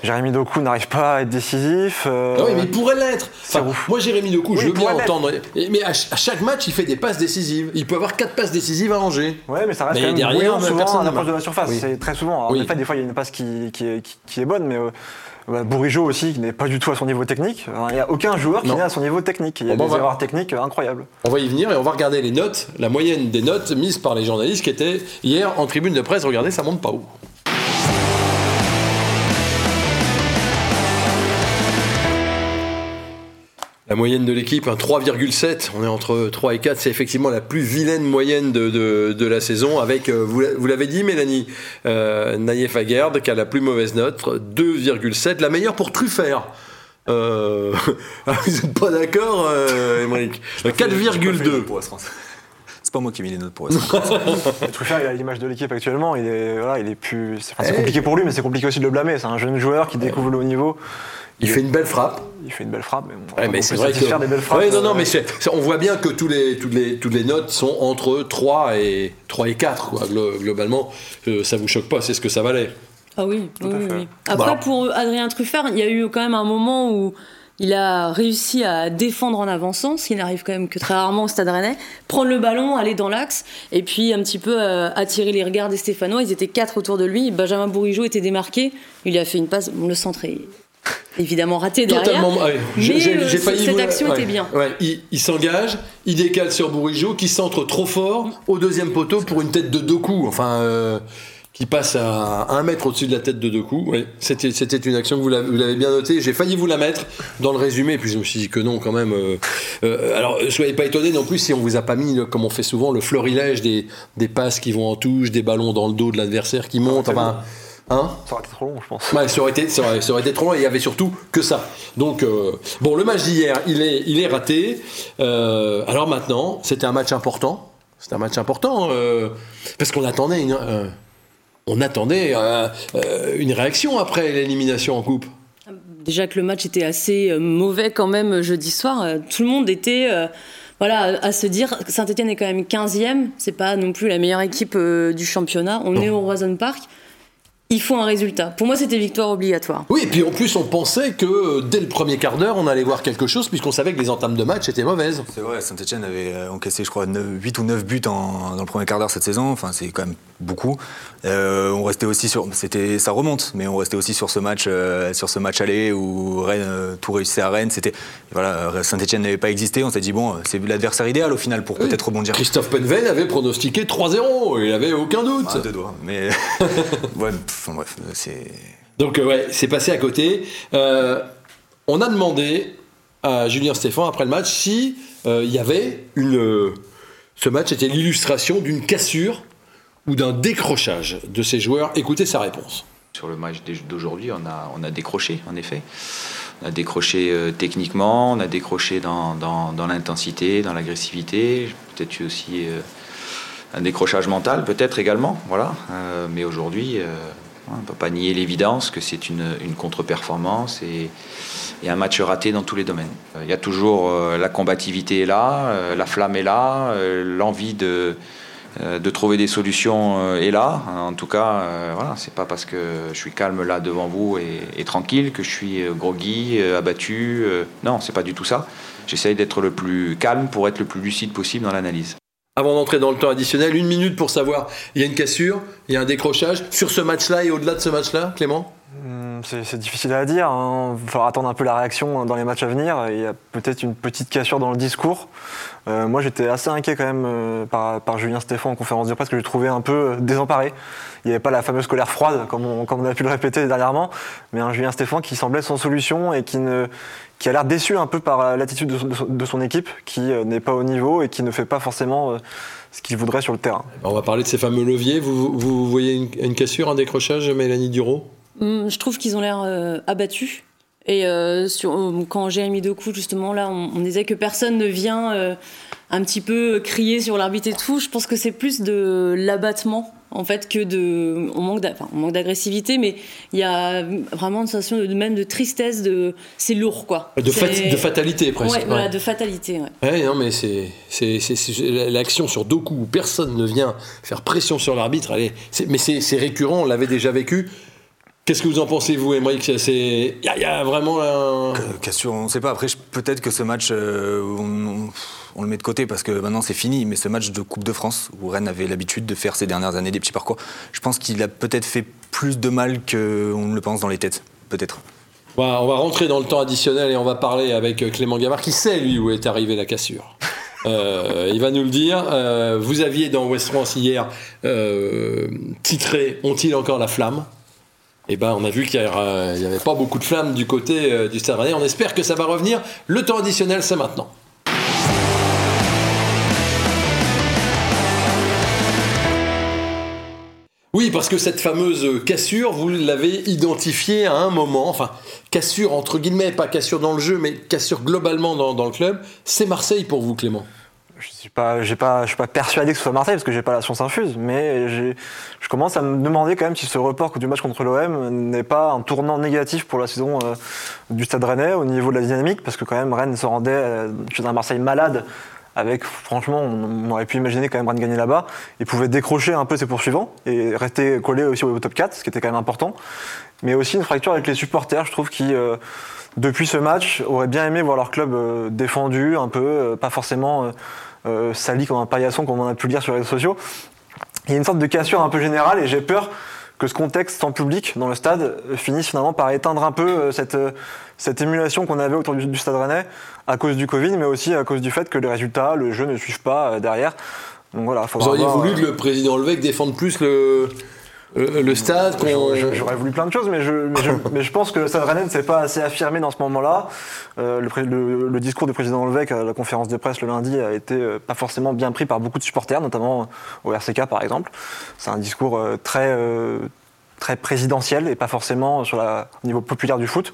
Speaker 4: Jérémy Doku n'arrive pas à être décisif. euh,
Speaker 1: Ah oui, mais il pourrait l'être. Enfin, moi, Jérémy Doku,
Speaker 4: Oui,
Speaker 1: je veux bien entendre. Mais à, ch- à chaque match, il fait des passes décisives. Il peut avoir quatre passes décisives à Angers.
Speaker 4: Ouais, mais ça reste
Speaker 1: Mais
Speaker 4: quand même
Speaker 1: derrière,
Speaker 4: souvent à l'approche de la surface.
Speaker 1: Oui.
Speaker 4: C'est très souvent. Alors,
Speaker 1: Oui.
Speaker 4: En effet, des fois, il y a une passe qui, qui est, qui- qui est bonne, mais euh, bah, Bourigeau aussi, qui n'est pas du tout à son niveau technique. Il n'y a aucun joueur qui n'est à son niveau technique. Il y a des
Speaker 1: va-
Speaker 4: erreurs techniques incroyables.
Speaker 1: On va y venir et on va regarder les notes, la moyenne des notes mises par les journalistes qui étaient hier en tribune de presse. Regardez, ça monte pas haut. La moyenne de l'équipe, un 3,7. On est entre 3 et 4. C'est effectivement la plus vilaine moyenne de, de- de la saison. Avec, euh, vous vous l'avez dit, Mélanie, euh, Naïef Aguerd, qui a la plus mauvaise note, 2,7. La meilleure pour Truffert. Euh, ah, vous n'êtes pas d'accord, euh, Émeric?
Speaker 2: J'ai pas fait les
Speaker 1: 4,2.
Speaker 2: notes pour West France. C'est pas moi qui ai mis les notes pour.
Speaker 4: Mais Truffert, il a l'image de l'équipe actuellement. Il est, voilà, il est plus. C'est enfin, c'est
Speaker 1: Eh.
Speaker 4: compliqué pour lui, mais c'est compliqué aussi de le blâmer. C'est un jeune joueur qui découvre le haut niveau.
Speaker 1: Il fait une belle frappe.
Speaker 4: Il fait une belle frappe. Mais,
Speaker 1: Ouais, c'est vrai que.
Speaker 4: satisfaire des belles frappes.
Speaker 1: Ouais, non, non,
Speaker 4: euh,
Speaker 1: mais c'est- c'est- on voit bien que tous les, toutes, les, toutes les notes sont entre 3 et, 3 et 4, quoi, glo- globalement. Euh, ça vous choque pas, c'est ce que ça valait.
Speaker 3: Ah oui, oui, oui. Après,
Speaker 1: Voilà.
Speaker 3: pour Adrien Truffert, il y a eu quand même un moment où il a réussi à défendre en avançant, ce qui n'arrive quand même que très rarement au Stade Rennais, prendre le ballon, aller dans l'axe, et puis un petit peu euh, attirer les regards des Stéphanois. Ils étaient quatre autour de lui. Benjamin Bourigeau était démarqué. Il lui a fait une passe. Le centre est évidemment raté derrière.
Speaker 1: Totalement. ouais, j'ai-
Speaker 3: euh, cette action
Speaker 1: ouais,
Speaker 3: était bien.
Speaker 1: ouais, il il s'engage, il décale sur Bourigeau, qui centre trop fort au deuxième poteau pour une tête de deux coups. Enfin. euh, qui passe à un mètre au-dessus de la tête de deux coups. Ouais, c'était, c'était une action que vous l'avez, bien notée. J'ai failli vous la mettre dans le résumé, puis je me suis dit que non, quand même. euh, euh, alors, soyez pas étonnés non plus si on vous a pas mis, comme on fait souvent, le florilège des, des passes qui vont en touche, des ballons dans le dos de l'adversaire qui montent. Enfin, hein?
Speaker 4: Ça aurait été trop long, je pense.
Speaker 1: Ouais, ça aurait été, ça aurait, ça aurait été trop long et il y avait surtout que ça. Donc, euh, bon, le match d'hier, il est, il est raté. Euh, alors maintenant, c'était un match important. C'était un match important euh, parce qu'on attendait une, on attendait euh, euh, une réaction après l'élimination en coupe.
Speaker 3: Déjà que le match était assez euh, mauvais quand même jeudi soir, tout le monde était euh, voilà, à se dire Saint-Etienne est quand même 15e, c'est pas non plus la meilleure équipe euh, du championnat, on est au Roison Park, il faut un résultat. Pour moi, c'était victoire obligatoire.
Speaker 1: Oui, et puis en plus, on pensait que dès le premier quart d'heure, on allait voir quelque chose puisqu'on savait que les entames de match étaient mauvaises.
Speaker 2: C'est vrai, Saint-Etienne avait encaissé, je crois, 8 ou 9 buts en- dans le premier quart d'heure cette saison. Enfin, c'est quand même beaucoup. Euh, on restait aussi sur. C'était, ça remonte, mais on restait aussi sur ce match, euh, sur ce match aller où Rennes, euh, tout réussissait à Rennes. C'était, voilà, Saint-Etienne n'avait pas existé. On s'est dit, bon, c'est l'adversaire idéal au final pour peut-être rebondir.
Speaker 1: Christophe Penven avait pronostiqué 3-0, il avait aucun doute.
Speaker 2: Ah, deux doigts. Mais. ouais, pff, enfin, bref, c'est.
Speaker 1: Donc euh, ouais, c'est passé à côté. On a demandé à Julien Stéphan après le match si il y avait une. ce match était l'illustration d'une cassure ou d'un décrochage de ces joueurs. Écoutez sa réponse.
Speaker 5: Sur le match d'aujourd'hui, on a, on a décroché, en effet. On a décroché euh, techniquement, on a décroché dans, dans, l'intensité, dans l'agressivité. Peut-être eu aussi euh, un décrochage mental, peut-être également. Voilà. Euh, mais aujourd'hui, on ne peut pas nier l'évidence que c'est une, une contre-performance et, et un match raté dans tous les domaines. Il y a toujours la combativité là, la flamme est là, l'envie de de trouver des solutions euh, est là. En tout cas, euh, voilà, c'est pas parce que je suis calme là devant vous et, et tranquille que je suis euh, groggy, euh, abattu. euh, non, c'est pas du tout ça. J'essaye d'être le plus calme pour être le plus lucide possible dans l'analyse.
Speaker 1: Avant d'entrer dans le temps additionnel, une minute pour savoir, il y a une cassure, il y a un décrochage sur ce match-là et au-delà de ce match-là, Clément?
Speaker 4: Hum, C'est difficile à dire. hein. Il va falloir attendre un peu la réaction dans les matchs à venir. Il y a peut-être une petite cassure dans le discours. Euh, moi, j'étais assez inquiet quand même euh, par, Julien Stéphan en conférence de presse, que je trouvais un peu euh, désemparé. Il n'y avait pas la fameuse colère froide, comme on, a pu le répéter dernièrement, mais un Julien Stéphan qui semblait sans solution et qui, a l'air déçu un peu par l'attitude de, son- équipe, qui n'est pas au niveau et qui ne fait pas forcément ce qu'il voudrait sur le terrain.
Speaker 1: On va parler de ces fameux leviers. Vous, voyez une, une cassure, un décrochage, Mélanie Duro?
Speaker 3: Je trouve qu'ils ont l'air euh, abattus. Et euh, sur, euh, quand Jérémy Doku, justement, là, on, on disait que personne ne vient euh, un petit peu crier sur l'arbitre et tout, je pense que c'est plus de l'abattement en fait que de on manque enfin, d'agressivité mais il y a vraiment une sensation de même de tristesse de c'est lourd quoi
Speaker 1: De,
Speaker 3: C'est-
Speaker 1: fat- de fatalité presque.
Speaker 3: ouais, voilà de fatalité ouais.
Speaker 1: Ouais, non, mais c'est l'action sur Doku où personne ne vient faire pression sur l'arbitre. Mais c'est récurrent, on l'avait déjà vécu. Qu'est-ce que vous en pensez, vous, Emmerich Il y, y a vraiment un.
Speaker 2: Cassure, on ne sait pas. Après, peut-être que ce match, euh, on, le met de côté parce que maintenant c'est fini. Mais ce match de Coupe de France, où Rennes avait l'habitude de faire ces dernières années des petits parcours, je pense qu'il a peut-être fait plus de mal qu'on ne le pense dans les têtes. Peut-être.
Speaker 1: On va, on va rentrer dans le temps additionnel et on va parler avec euh, Clément Gavard qui sait, lui, où est arrivée la cassure. Euh, il va nous le dire. Euh, vous aviez dans West France hier titré Ont-ils encore la flamme? Eh ben, on a vu qu'il n'y avait pas beaucoup de flammes du côté euh, du Stade. On espère que ça va revenir. Le temps additionnel, c'est maintenant. Oui, parce que cette fameuse cassure, vous l'avez identifiée à un moment, enfin, cassure entre guillemets, pas cassure dans le jeu, mais cassure globalement dans le club, c'est Marseille pour vous, Clément?
Speaker 4: Je suis pas, j'ai pas, je suis pas persuadé que ce soit Marseille parce que j'ai pas la science infuse, mais je commence à me demander quand même si ce report du match contre l'OM n'est pas un tournant négatif pour la saison euh, du Stade Rennais au niveau de la dynamique, parce que quand même Rennes se rendait euh, un Marseille malade. Avec, franchement, on, on aurait pu imaginer quand même Rennes gagner là-bas. Il pouvait décrocher un peu ses poursuivants et rester collé aussi au top 4, ce qui était quand même important. Mais aussi une fracture avec les supporters, je trouve, qui, euh, depuis ce match, auraient bien aimé voir leur club euh, défendu, un peu, euh, pas forcément euh, sali comme un paillasson, comme on a pu le lire sur les réseaux sociaux. Il y a une sorte de cassure un peu générale et j'ai peur que ce contexte en public dans le stade euh, finisse finalement par éteindre un peu euh, cette, euh, cette émulation qu'on avait autour du, du stade rennais à cause du Covid, mais aussi à cause du fait que les résultats, le jeu ne suivent pas derrière. Donc voilà,
Speaker 1: Vous auriez voulu que le président Levesque défende plus le, le, le stade
Speaker 4: J'aurais- voulu plein de choses, mais je, mais je, mais je pense que le Stade Rennais ne s'est pas assez affirmé dans ce moment-là. Euh, le, le- le discours du président Levesque à la conférence de presse le lundi a été euh, pas forcément bien pris par beaucoup de supporters, notamment au RCK par exemple. C'est un discours euh, très, euh, très présidentiel et pas forcément sur la, au niveau populaire du foot.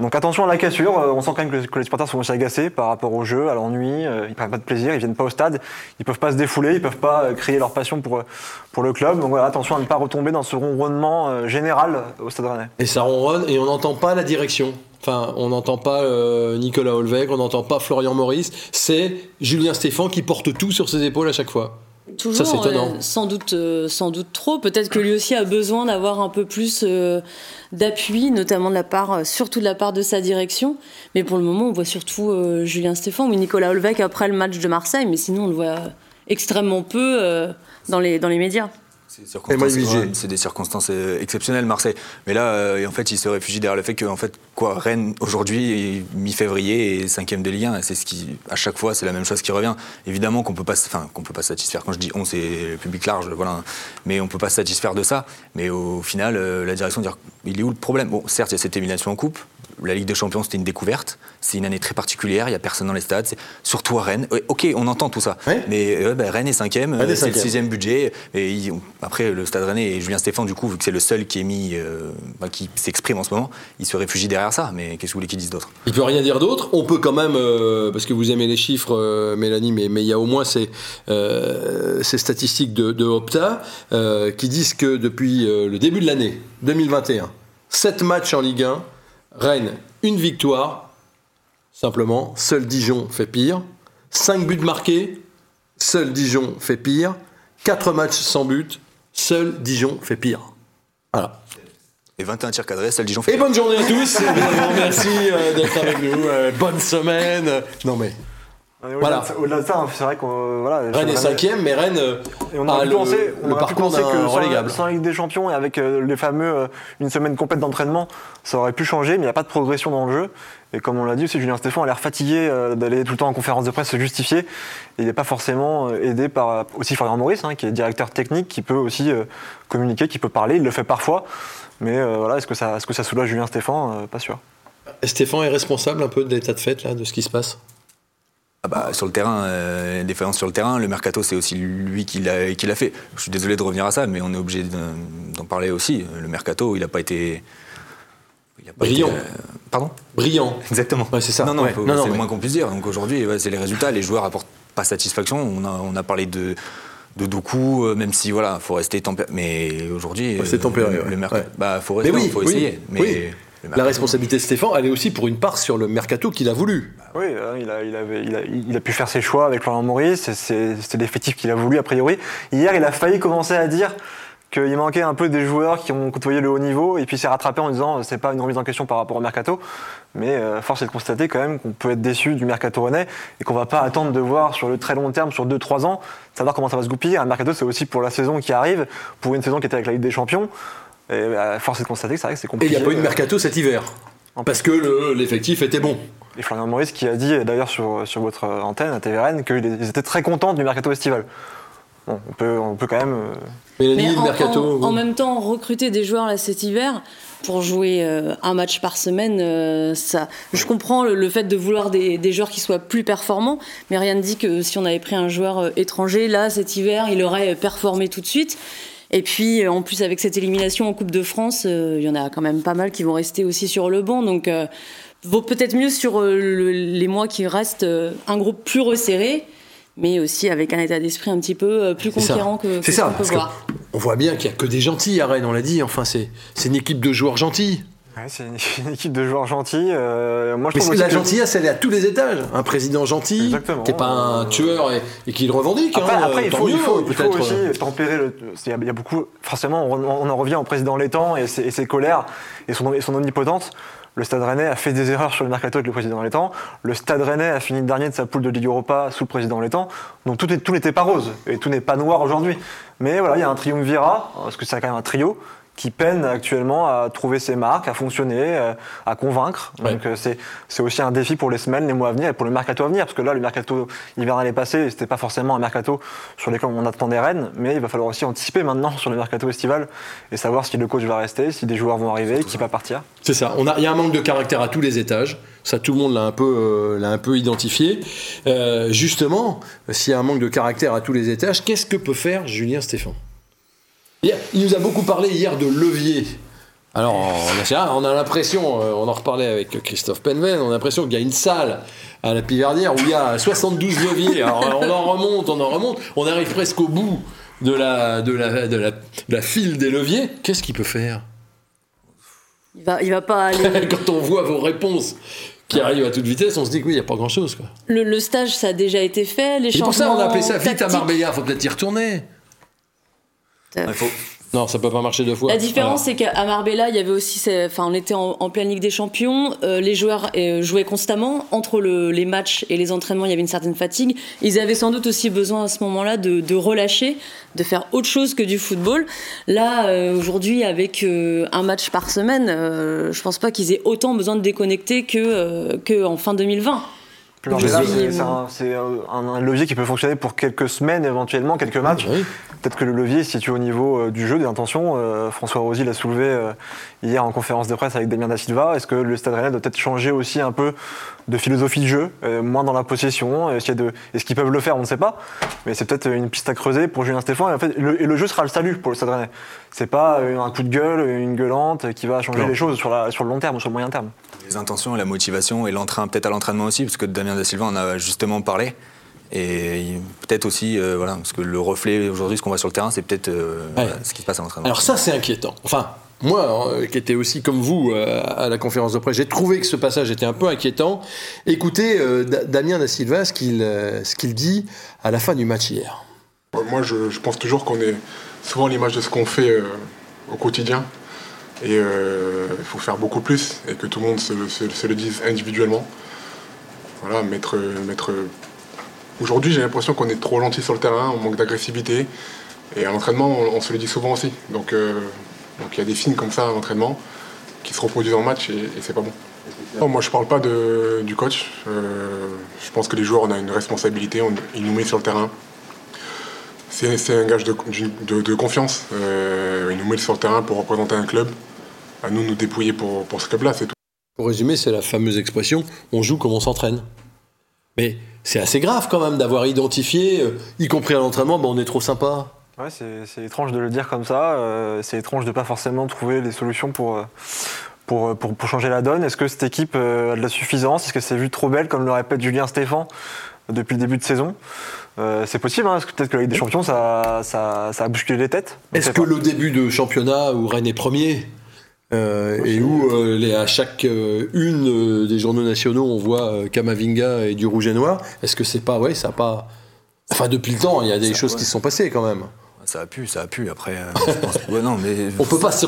Speaker 4: Donc attention à la cassure, euh, on sent quand même que les, supporters sont aussi agacés par rapport au jeu, à l'ennui, euh, ils prennent pas de plaisir, ils viennent pas au stade, ils peuvent pas se défouler, ils peuvent pas euh, crier leur passion pour, pour le club. Donc voilà, attention à ne pas retomber dans ce ronronnement général au stade rennais.
Speaker 1: Et ça ronronne et on n'entend pas la direction. Enfin, on n'entend pas Nicolas Olvec, on n'entend pas Florian Maurice. C'est Julien Stéphan qui porte tout sur ses épaules à chaque fois.
Speaker 3: Toujours,
Speaker 1: Ça, c'est étonnant.
Speaker 3: ouais, sans doute, euh, sans doute trop. Peut-être que lui aussi a besoin d'avoir un peu plus euh, d'appui, notamment de la part, euh, surtout de la part de sa direction. Mais pour le moment, on voit surtout euh, Julien Stéphan ou Nicolas Olvec après le match de Marseille. Mais sinon, on le voit extrêmement peu euh, dans les dans les médias.
Speaker 2: C'est des circonstances, euh, exceptionnelles, Marseille. Mais là, euh, en fait, il se réfugie derrière le fait que, en fait, quoi, Rennes aujourd'hui, mi-février et cinquième de Ligue 1, c'est ce qui, à chaque fois, c'est la même chose qui revient. Évidemment qu'on peut pas, enfin, qu'on peut pas satisfaire. Quand je dis on, c'est le public large, voilà. Mais on peut pas se satisfaire de ça. Mais au final, euh, la direction dire, il est où le problème? Bon, certes, il y a cette élimination en coupe. La Ligue des Champions, c'était une découverte. C'est une année très particulière. Il y a personne dans les stades. Surtout à Rennes. Ouais, ok, on entend tout ça.
Speaker 1: Ouais.
Speaker 2: Mais euh, bah, Rennes est cinquième.
Speaker 1: Rennes est
Speaker 2: euh, c'est le sixième budget. Et ils après, le Stade Rennais et Julien Stéphane, du coup, vu que c'est le seul qui est mis, euh, bah, qui s'exprime en ce moment, il se réfugie derrière ça. Mais qu'est-ce que vous voulez qu'ils disent d'autre?
Speaker 1: Il peut rien dire d'autre. On peut quand même, euh, parce que vous aimez les chiffres, euh, Mélanie, mais mais il y a au moins ces, euh, ces statistiques de, de Opta euh, qui disent que depuis euh, le début de l'année 2021, 7 matchs en Ligue 1, Rennes, une victoire, simplement. Seul Dijon fait pire. 5 buts marqués, seul Dijon fait pire. 4 matchs sans but, seul Dijon fait pire. Voilà.
Speaker 2: Et 21 tirs cadrés, celle Dijon fait.
Speaker 1: Et bonne journée à tous. Merci euh, d'être avec nous. Euh, bonne semaine. Non mais
Speaker 4: Au-delà
Speaker 1: Voilà.
Speaker 4: de ça- Au-delà de ça, c'est vrai qu'on euh, voilà,
Speaker 1: Rennes est cinquième, mais Rennes euh,
Speaker 4: Et on
Speaker 1: a
Speaker 4: aurait pu
Speaker 1: le,
Speaker 4: penser, on
Speaker 1: le
Speaker 4: pu
Speaker 1: parcours
Speaker 4: penser
Speaker 1: d'un
Speaker 4: que sans,
Speaker 1: relégable.
Speaker 4: sans Ligue des Champions et avec euh, les fameux euh, une semaine complète d'entraînement, ça aurait pu changer, mais il n'y a pas de progression dans le jeu. Et comme on l'a dit aussi, Julien Stéphane a l'air fatigué euh, d'aller tout le temps en conférence de presse se justifier. Il n'est pas forcément euh, aidé par euh, aussi Florian Maurice, hein, qui est directeur technique, qui peut aussi euh, communiquer, qui peut parler. Il le fait parfois. Mais euh, voilà, est-ce que ça, est-ce que ça soulage Julien Stéphane Euh, Pas sûr.
Speaker 1: Stéphane est responsable un peu de l'état de fait là, de ce qui se passe?
Speaker 2: Ah bah, sur le terrain, euh, défaillance sur le terrain, le mercato c'est aussi lui qui l'a qui l'a fait. Je suis désolé de revenir à ça, mais on est obligé d'en parler aussi. Le mercato, il n'a pas été. il a pas
Speaker 1: Brillant.
Speaker 2: été, euh, pardon?
Speaker 1: Brillant.
Speaker 2: Exactement.
Speaker 1: Ouais, c'est ça.
Speaker 2: Non, non,
Speaker 1: Ouais.
Speaker 2: faut-
Speaker 1: Non, non,
Speaker 2: c'est
Speaker 1: mais-
Speaker 2: le moins qu'on puisse dire. Donc aujourd'hui, ouais, c'est les résultats. Les joueurs apportent pas satisfaction. On a, on a parlé de, de Doku, euh, même si voilà, faut rester tempéré. Mais aujourd'hui, euh,
Speaker 1: tempéré,
Speaker 2: le,
Speaker 1: ouais.
Speaker 2: le merc-
Speaker 1: Ouais.
Speaker 2: bah faut
Speaker 1: Mais
Speaker 2: rester,
Speaker 1: oui,
Speaker 2: faut
Speaker 1: oui,
Speaker 2: essayer. Mais
Speaker 1: oui. La responsabilité de Stéphane, elle est aussi pour une part sur le mercato qu'il a voulu.
Speaker 4: Oui, euh, il a, il, avait- il a- il a pu faire ses choix avec Florian Maurice, c'était l'effectif qu'il a voulu a priori. Hier, il a failli commencer à dire qu'il manquait un peu des joueurs qui ont côtoyé le haut niveau, et puis il s'est rattrapé en disant euh, c'est pas une remise en question par rapport au mercato, mais euh, force est de constater quand même qu'on peut être déçu du mercato rennais et qu'on va pas attendre de voir sur le très long terme, sur 2-3 ans, savoir comment ça va se goupiller. Un mercato, c'est aussi pour la saison qui arrive, pour une saison qui était avec la Ligue des Champions. Et euh, force est de constater que c'est vrai que c'est
Speaker 1: Et il
Speaker 4: compliqué.
Speaker 1: n'y a pas eu de
Speaker 4: euh,
Speaker 1: mercato cet hiver. Parce que le- l'effectif était bon.
Speaker 4: Et Florian Maurice qui a dit, d'ailleurs sur, sur votre antenne à TVRN, qu'ils étaient très contents du mercato estival. Bon, on peut, on peut quand même. euh,
Speaker 1: Mélanie,
Speaker 3: en,
Speaker 1: mercato.
Speaker 3: en- même temps, recruter des joueurs là cet hiver pour jouer euh, un match par semaine, euh, ça, je comprends le, le fait de vouloir des, des joueurs qui soient plus performants, mais rien ne dit que si on avait pris un joueur étranger là cet hiver, il aurait performé tout de suite. Et puis euh, en plus avec cette élimination en Coupe de France, euh, il y en a quand même pas mal qui vont rester aussi sur le banc, donc euh, vaut peut-être mieux sur le- les mois qui restent un groupe plus resserré. Mais aussi avec un état d'esprit un petit peu plus
Speaker 1: ça.
Speaker 3: conquérant que, que
Speaker 1: ça,
Speaker 3: qu'on peut
Speaker 1: parce que
Speaker 3: voir.
Speaker 1: on voit bien qu'il n'y a que des gentils à Rennes, on l'a dit. Enfin, c'est une équipe de joueurs gentils.
Speaker 4: Ouais, c'est une, une équipe de joueurs gentils. euh, moi, je
Speaker 1: Mais
Speaker 4: trouve
Speaker 1: c'est-
Speaker 4: aussi
Speaker 1: la
Speaker 4: que-
Speaker 1: gentillesse, elle est à tous les étages. Un président gentil,
Speaker 4: Exactement.
Speaker 1: qui n'est pas un tueur et, et qui le revendique.
Speaker 4: Après,
Speaker 1: hein,
Speaker 4: après, il, faut, il, faut, il faut
Speaker 1: peut-être.
Speaker 4: aussi tempérer le. Il y, a, il y a beaucoup. Forcément, on, on en revient au président Létang et ses, et ses colères et son, et son omnipotence. Le Stade Rennais a fait des erreurs sur le mercato avec le président Létang. Le Stade Rennais a fini dernier de sa poule de Ligue Europa sous le président Létang. Donc tout est- tout n'était pas rose et tout n'est pas noir aujourd'hui. Mais voilà, il y a un triumvirat, parce que c'est quand même un trio qui peine actuellement à trouver ses marques, à fonctionner, euh, à convaincre.
Speaker 1: Ouais.
Speaker 4: Donc euh, c'est c'est aussi un défi pour les semaines, les mois à venir et pour le mercato à venir. Parce que là, le mercato hivernal est passé et c'était pas forcément un mercato sur lequel on attendait Rennes, mais il va falloir aussi anticiper maintenant sur le mercato estival et savoir si le coach va rester, si des joueurs vont arriver, qui va partir.
Speaker 1: C'est ça. A- Il y a un manque de caractère à tous les étages. Ça, tout le monde l'a un peu, euh, l'a un peu identifié. Euh, justement, s'il y a un manque de caractère à tous les étages, qu'est-ce que peut faire Julien Stéphan Hier, Il nous a beaucoup parlé hier de levier. Alors, on a, on a l'impression, euh, on en reparlait avec Christophe Penven, on a l'impression qu'il y a une salle à la Pivernière où il y a 72 leviers. Alors, on en remonte, on en remonte, on arrive presque au bout de la, de la, de la, de la file des leviers. Qu'est-ce qu'il peut faire?
Speaker 3: Il va, il va pas aller.
Speaker 1: Quand on voit vos réponses qui arrivent à toute vitesse, on se dit que oui, il n'y a pas grand-chose.
Speaker 3: Le, le stage, ça a déjà été fait. Les
Speaker 1: Et pour ça, on a appelé ça vite à. Marbella, faut peut-être y retourner.
Speaker 2: Faut,
Speaker 1: Non, ça peut pas marcher deux fois.
Speaker 3: La différence, c'est qu'à Marbella, il y avait aussi, enfin, on était en, en pleine Ligue des Champions. euh, les joueurs euh, jouaient constamment entre le- les matchs et les entraînements. Il y avait une certaine fatigue. Ils avaient sans doute aussi besoin à ce moment-là de, de relâcher, de faire autre chose que du football. Là, euh, aujourd'hui, avec euh, un match par semaine, euh, je pense pas qu'ils aient autant besoin de déconnecter que, euh, que en fin 2020.
Speaker 4: C'est c'est un, c'est un- un levier qui peut fonctionner pour quelques semaines, éventuellement quelques matchs.
Speaker 1: Oui.
Speaker 4: Peut-être que le levier se situe au niveau euh, du jeu, des intentions. Euh, François Rosy l'a soulevé euh, hier en conférence de presse avec Damien Da Silva. Est-ce que le Stade Rennais doit peut-être changer aussi un peu de philosophie de jeu, euh, moins dans la possession Est-ce de- est-ce qu'ils peuvent le faire On ne sait pas. Mais c'est peut-être une piste à creuser pour Julien Stéphane. Et, en fait, le, et le jeu sera le salut pour le Stade Rennais. C'est pas euh, un coup de gueule, une gueulante qui va changer
Speaker 1: Non.
Speaker 4: les choses sur, la, sur le long terme ou sur le moyen terme.
Speaker 2: les intentions, la motivation et l'entrain, peut-être à l'entraînement aussi, parce que Damien Da Silva en a justement parlé. Et peut-être aussi, euh, voilà, parce que le reflet aujourd'hui, ce qu'on voit sur le terrain, c'est peut-être euh,
Speaker 1: Ouais.
Speaker 2: voilà, ce qui se passe à l'entraînement.
Speaker 1: Alors ça, c'est inquiétant. Enfin, moi, euh, qui étais aussi comme vous euh, à la conférence de presse, j'ai trouvé que ce passage était un peu inquiétant. Écoutez euh, Da- Damien Da Silva, ce qu'il euh, ce qu'il dit à la fin du match hier.
Speaker 6: Moi, je, pense toujours qu'on est souvent l'image de ce qu'on fait au quotidien. Et il faut faire beaucoup plus et que tout le monde se, le- se- se le dise individuellement. Voilà, mettre. mettre... Aujourd'hui, j'ai l'impression qu'on est trop gentil sur le terrain, on manque d'agressivité. Et à l'entraînement, on, on se le dit souvent aussi. Donc donc il y a des signes comme ça à l'entraînement qui se reproduisent en match et, c'est pas bon. Moi, je parle pas du coach. Euh, je pense que les joueurs, on a une responsabilité, on, ils nous mettent sur le terrain. C'est un gage de, confiance. Euh, il nous met sur le terrain pour représenter un club. À nous nous dépouiller pour, pour ce club-là, c'est tout.
Speaker 1: Pour résumer, c'est la fameuse expression on joue comme on s'entraîne. Mais c'est assez grave quand même d'avoir identifié, euh, y compris à l'entraînement, ben, on est trop sympa.
Speaker 4: Ouais, c'est étrange de le dire comme ça. euh, c'est étrange de pas forcément trouver les solutions pour, euh, pour, euh, pour, pour changer la donne. Est-ce que cette équipe a de la suffisance? Est-ce que c'est vu trop belle, comme le répète Julien Stéphan depuis le début de saison? Euh, c'est possible, hein, peut-être que la Ligue des Champions, ça, ça, ça a bousculé les têtes.
Speaker 1: Est-ce que le début de championnat où Rennes est premier euh, et où euh, les, à chaque euh, une des journaux nationaux on voit Kamavinga et du rouge et noir, est-ce que c'est pas ouais ça a pas enfin depuis le temps il y a des
Speaker 2: Ça,
Speaker 1: choses
Speaker 2: ouais.
Speaker 1: qui se sont passées quand même.
Speaker 2: Ça a pu, ça a pu. Après, euh, je pense. Ouais, non, mais.
Speaker 1: On peut pas se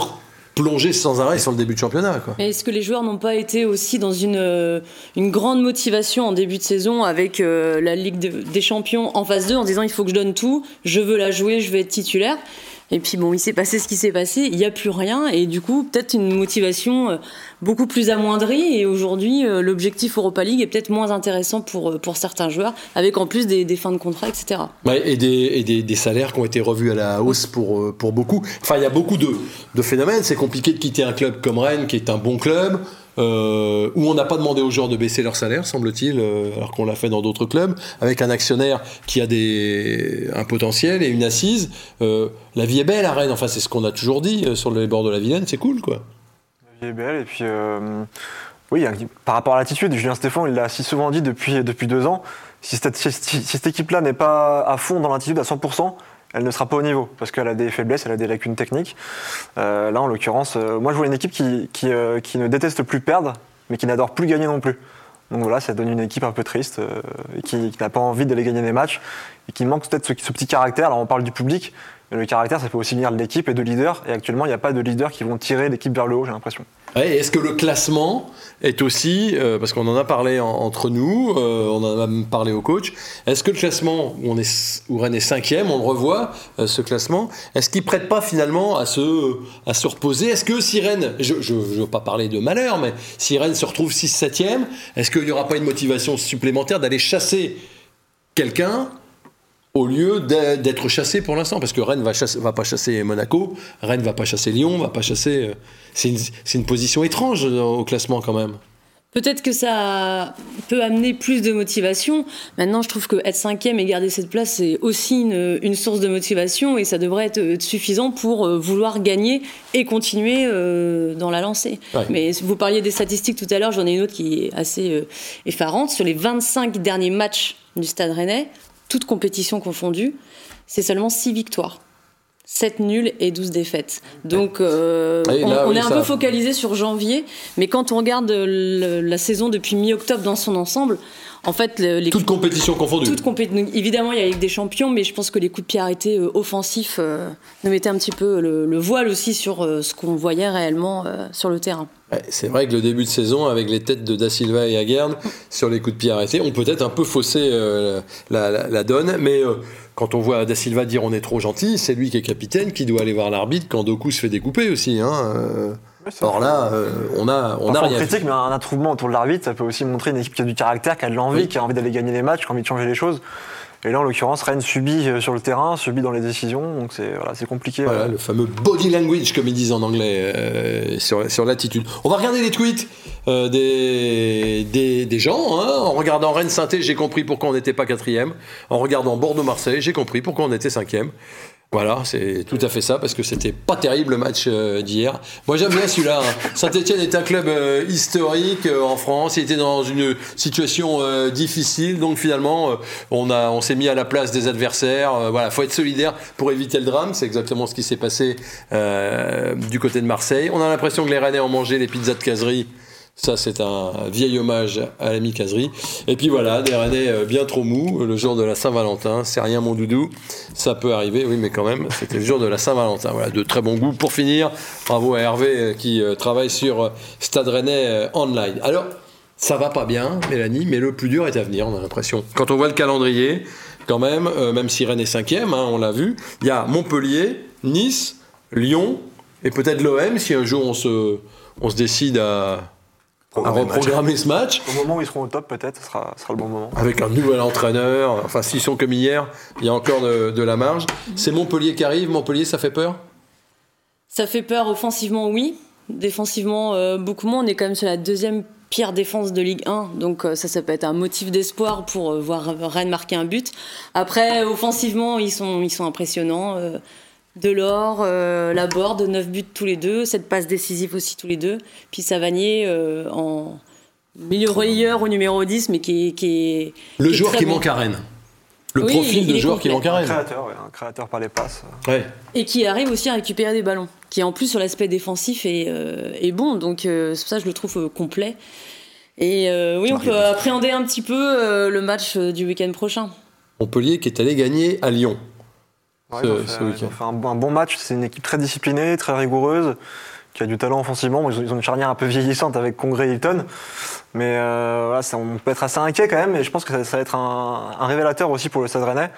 Speaker 1: plonger sans arrêt sur le début de championnat quoi.
Speaker 3: Est-ce que les joueurs n'ont pas été aussi dans une, euh, une grande motivation en début de saison avec euh, la Ligue de- des Champions en phase 2 en disant il faut que je donne tout, je veux la jouer, je veux être titulaire? Et puis bon, il s'est passé ce qui s'est passé, il n'y a plus rien et du coup peut-être une motivation euh, beaucoup plus amoindrie et aujourd'hui euh, l'objectif Europa League est peut-être moins intéressant pour, euh, pour certains joueurs avec en plus des, fins de contrat, etc.
Speaker 1: Et des, des, salaires qui ont été revus à la hausse pour, pour beaucoup. Enfin, il y a beaucoup de, de phénomènes. C'est compliqué de quitter un club comme Rennes, qui est un bon club, euh, où on n'a pas demandé aux joueurs de baisser leur salaire, semble-t-il, euh, alors qu'on l'a fait dans d'autres clubs, avec un actionnaire qui a des, un potentiel et une assise. Euh, la vie est belle à Rennes. Enfin, c'est ce qu'on a toujours dit sur les bords de la Vilaine. C'est cool, quoi.
Speaker 4: La vie est belle. Et puis, oui, par rapport à l'attitude, Julien Stéphane, il l'a si souvent dit depuis, depuis deux ans, si cette, si cette équipe-là n'est pas à fond dans l'attitude à 100%, elle ne sera pas au niveau, parce qu'elle a des faiblesses, elle a des lacunes techniques. Euh, là, en l'occurrence, euh, moi, je vois une équipe qui, qui, euh, qui ne déteste plus perdre, mais qui n'adore plus gagner non plus. Donc voilà, ça donne une équipe un peu triste, qui, qui n'a pas envie d'aller gagner des matchs, et qui manque peut-être ce, ce petit caractère. Alors on parle du public, le caractère, ça peut aussi venir l'équipe et de leaders, et actuellement, il n'y a pas de leaders qui vont tirer l'équipe vers le haut, j'ai l'impression.
Speaker 1: Est-ce que le classement est aussi, euh, parce qu'on en a parlé en- entre nous, euh, on en a même parlé au coach, est-ce que le classement où, on est, où Rennes est cinquième, on le revoit, euh, ce classement, est-ce qu'il prête pas finalement à se, à se reposer? Est-ce que si Rennes, je ne veux pas parler de malheur, mais si Rennes se retrouve 6-7e, est-ce qu'il n'y aura pas une motivation supplémentaire d'aller chasser quelqu'un au lieu d'être chassé pour l'instant, parce que Rennes va, chasser- va pas chasser Monaco, Rennes va pas chasser Lyon, va pas chasser. euh, C'est une, position étrange euh, au classement quand même.
Speaker 3: Peut-être que ça peut amener plus de motivation. Maintenant, je trouve que être cinquième et garder cette place, c'est aussi une, une source de motivation et ça devrait être suffisant pour euh, vouloir gagner et continuer dans la lancée.
Speaker 1: Ouais.
Speaker 3: Mais vous parliez des statistiques tout à l'heure, j'en ai une autre qui est assez effarante. Sur les 25 derniers matchs du Stade Rennais, toutes compétitions confondues, c'est seulement 6 victoires. 7 nuls et 12 défaites. Donc euh, on,
Speaker 1: là,
Speaker 3: on
Speaker 1: oui,
Speaker 3: est un
Speaker 1: ça-
Speaker 3: peu focalisé sur janvier, mais quand on regarde le- la saison depuis mi-octobre dans son ensemble, en fait, le- les
Speaker 1: Toute compétition confondue.
Speaker 3: toutes compé- donc, évidemment, il y a la Ligue des Champions, mais je pense que les coups de pied arrêtés euh, offensifs euh, nous mettaient un petit peu le, le voile aussi sur ce qu'on voyait réellement sur le terrain.
Speaker 1: C'est vrai que le début de saison, avec les têtes de Da Silva et Aguerd sur les coups de pied arrêtés, ont peut-être un peu faussé euh, la, la- la donne. Mais euh, quand on voit Da Silva dire on est trop gentil, c'est lui qui est capitaine, qui doit aller voir l'arbitre quand Doku se fait découper aussi. Hein. euh. Or là, euh, on a, on a rien.
Speaker 4: critique, mais un attroupement autour de l'arbitre, ça peut aussi montrer une équipe qui a du caractère, qui a de l'envie,
Speaker 1: Oui.
Speaker 4: qui a envie d'aller gagner les matchs, qui a envie de changer les choses. Et là, en l'occurrence, Rennes subit euh, sur le terrain, subit dans les décisions, donc c'est voilà, c'est compliqué.
Speaker 1: Voilà,
Speaker 4: euh.
Speaker 1: le fameux body language, comme ils disent en anglais, euh, sur, sur l'attitude. On va regarder les tweets euh, des, des, des gens. hein. En regardant Rennes-Sainté, j'ai compris pourquoi on n'était pas quatrième. En regardant Bordeaux-Marseille, j'ai compris pourquoi on était cinquième. Voilà, c'est tout à fait ça, parce que c'était pas terrible le match euh, d'hier. Moi j'aime bien celui-là. hein. Saint-Etienne est un club euh, historique euh, en France. Il était dans une situation difficile, donc finalement on, a, on s'est mis à la place des adversaires. Voilà, faut être solidaire pour éviter le drame. C'est exactement ce qui s'est passé du côté de Marseille. On a l'impression que les Rennais ont mangé les pizzas de caserie. Ça, c'est un vieil hommage à l'ami Caserie. Et puis voilà, des Rennais euh, bien trop mous, le jour de la Saint-Valentin. C'est rien, mon doudou. Ça peut arriver, oui, mais quand même, c'était le jour de la Saint-Valentin. Voilà, de très bon goût. Pour finir, bravo à Hervé euh, qui euh, travaille sur Stade Rennais Online. Alors, ça va pas bien, Mélanie, mais le plus dur est à venir, on a l'impression. Quand on voit le calendrier, quand même, même si Rennes est cinquième, hein, on l'a vu, il y a Montpellier, Nice, Lyon, et peut-être l'OM, si un jour on se, on se décide à
Speaker 2: Programmer match.
Speaker 1: reprogrammer ce match,
Speaker 4: Au moment où ils seront au top, peut-être, ce sera, ce sera le bon moment.
Speaker 1: avec un nouvel entraîneur, enfin s'ils sont comme hier, il y a encore de, de la marge. C'est Montpellier qui arrive, Montpellier ça fait peur?
Speaker 3: Ça fait peur offensivement, oui. Défensivement, euh, beaucoup moins. On est quand même sur la deuxième pire défense de Ligue 1, donc euh, ça, ça peut être un motif d'espoir pour euh, voir Rennes marquer un but. Après, offensivement, ils sont, ils sont impressionnants. Euh, Delors, euh, Laborde, 9 buts tous les deux, cette passe décisive aussi tous les deux. Puis Savanier euh, en milieu relayeur au numéro 10, mais qui est. Qui est
Speaker 1: Le
Speaker 3: qui est
Speaker 1: joueur qui
Speaker 3: bon.
Speaker 1: manque à Rennes. Le
Speaker 3: Oui,
Speaker 1: profil
Speaker 3: il
Speaker 1: de joueur qui manque à
Speaker 4: Un
Speaker 1: Rennes.
Speaker 4: créateur, ouais, un créateur par les passes.
Speaker 1: Ouais.
Speaker 3: Et qui arrive aussi à récupérer des ballons. Qui en plus sur l'aspect défensif est, euh, est bon. Donc euh, c'est pour ça que je le trouve euh, complet. Et euh, oui, on peut appréhender un petit peu euh, le match euh, du week-end prochain.
Speaker 1: Montpellier qui est allé gagner à Lyon.
Speaker 4: Ouais,
Speaker 1: Ce-
Speaker 4: ils ont fait,
Speaker 1: ce
Speaker 4: ils
Speaker 1: week-end.
Speaker 4: ont fait un, bon- un bon match. C'est une équipe très disciplinée, très rigoureuse, qui a du talent offensivement. Ils ont, ils ont une charnière un peu vieillissante avec Congrès et Hilton. Mais euh, voilà, ça, on peut être assez inquiet quand même. Et je pense que ça, ça va être un, un révélateur aussi pour le Stade Rennais.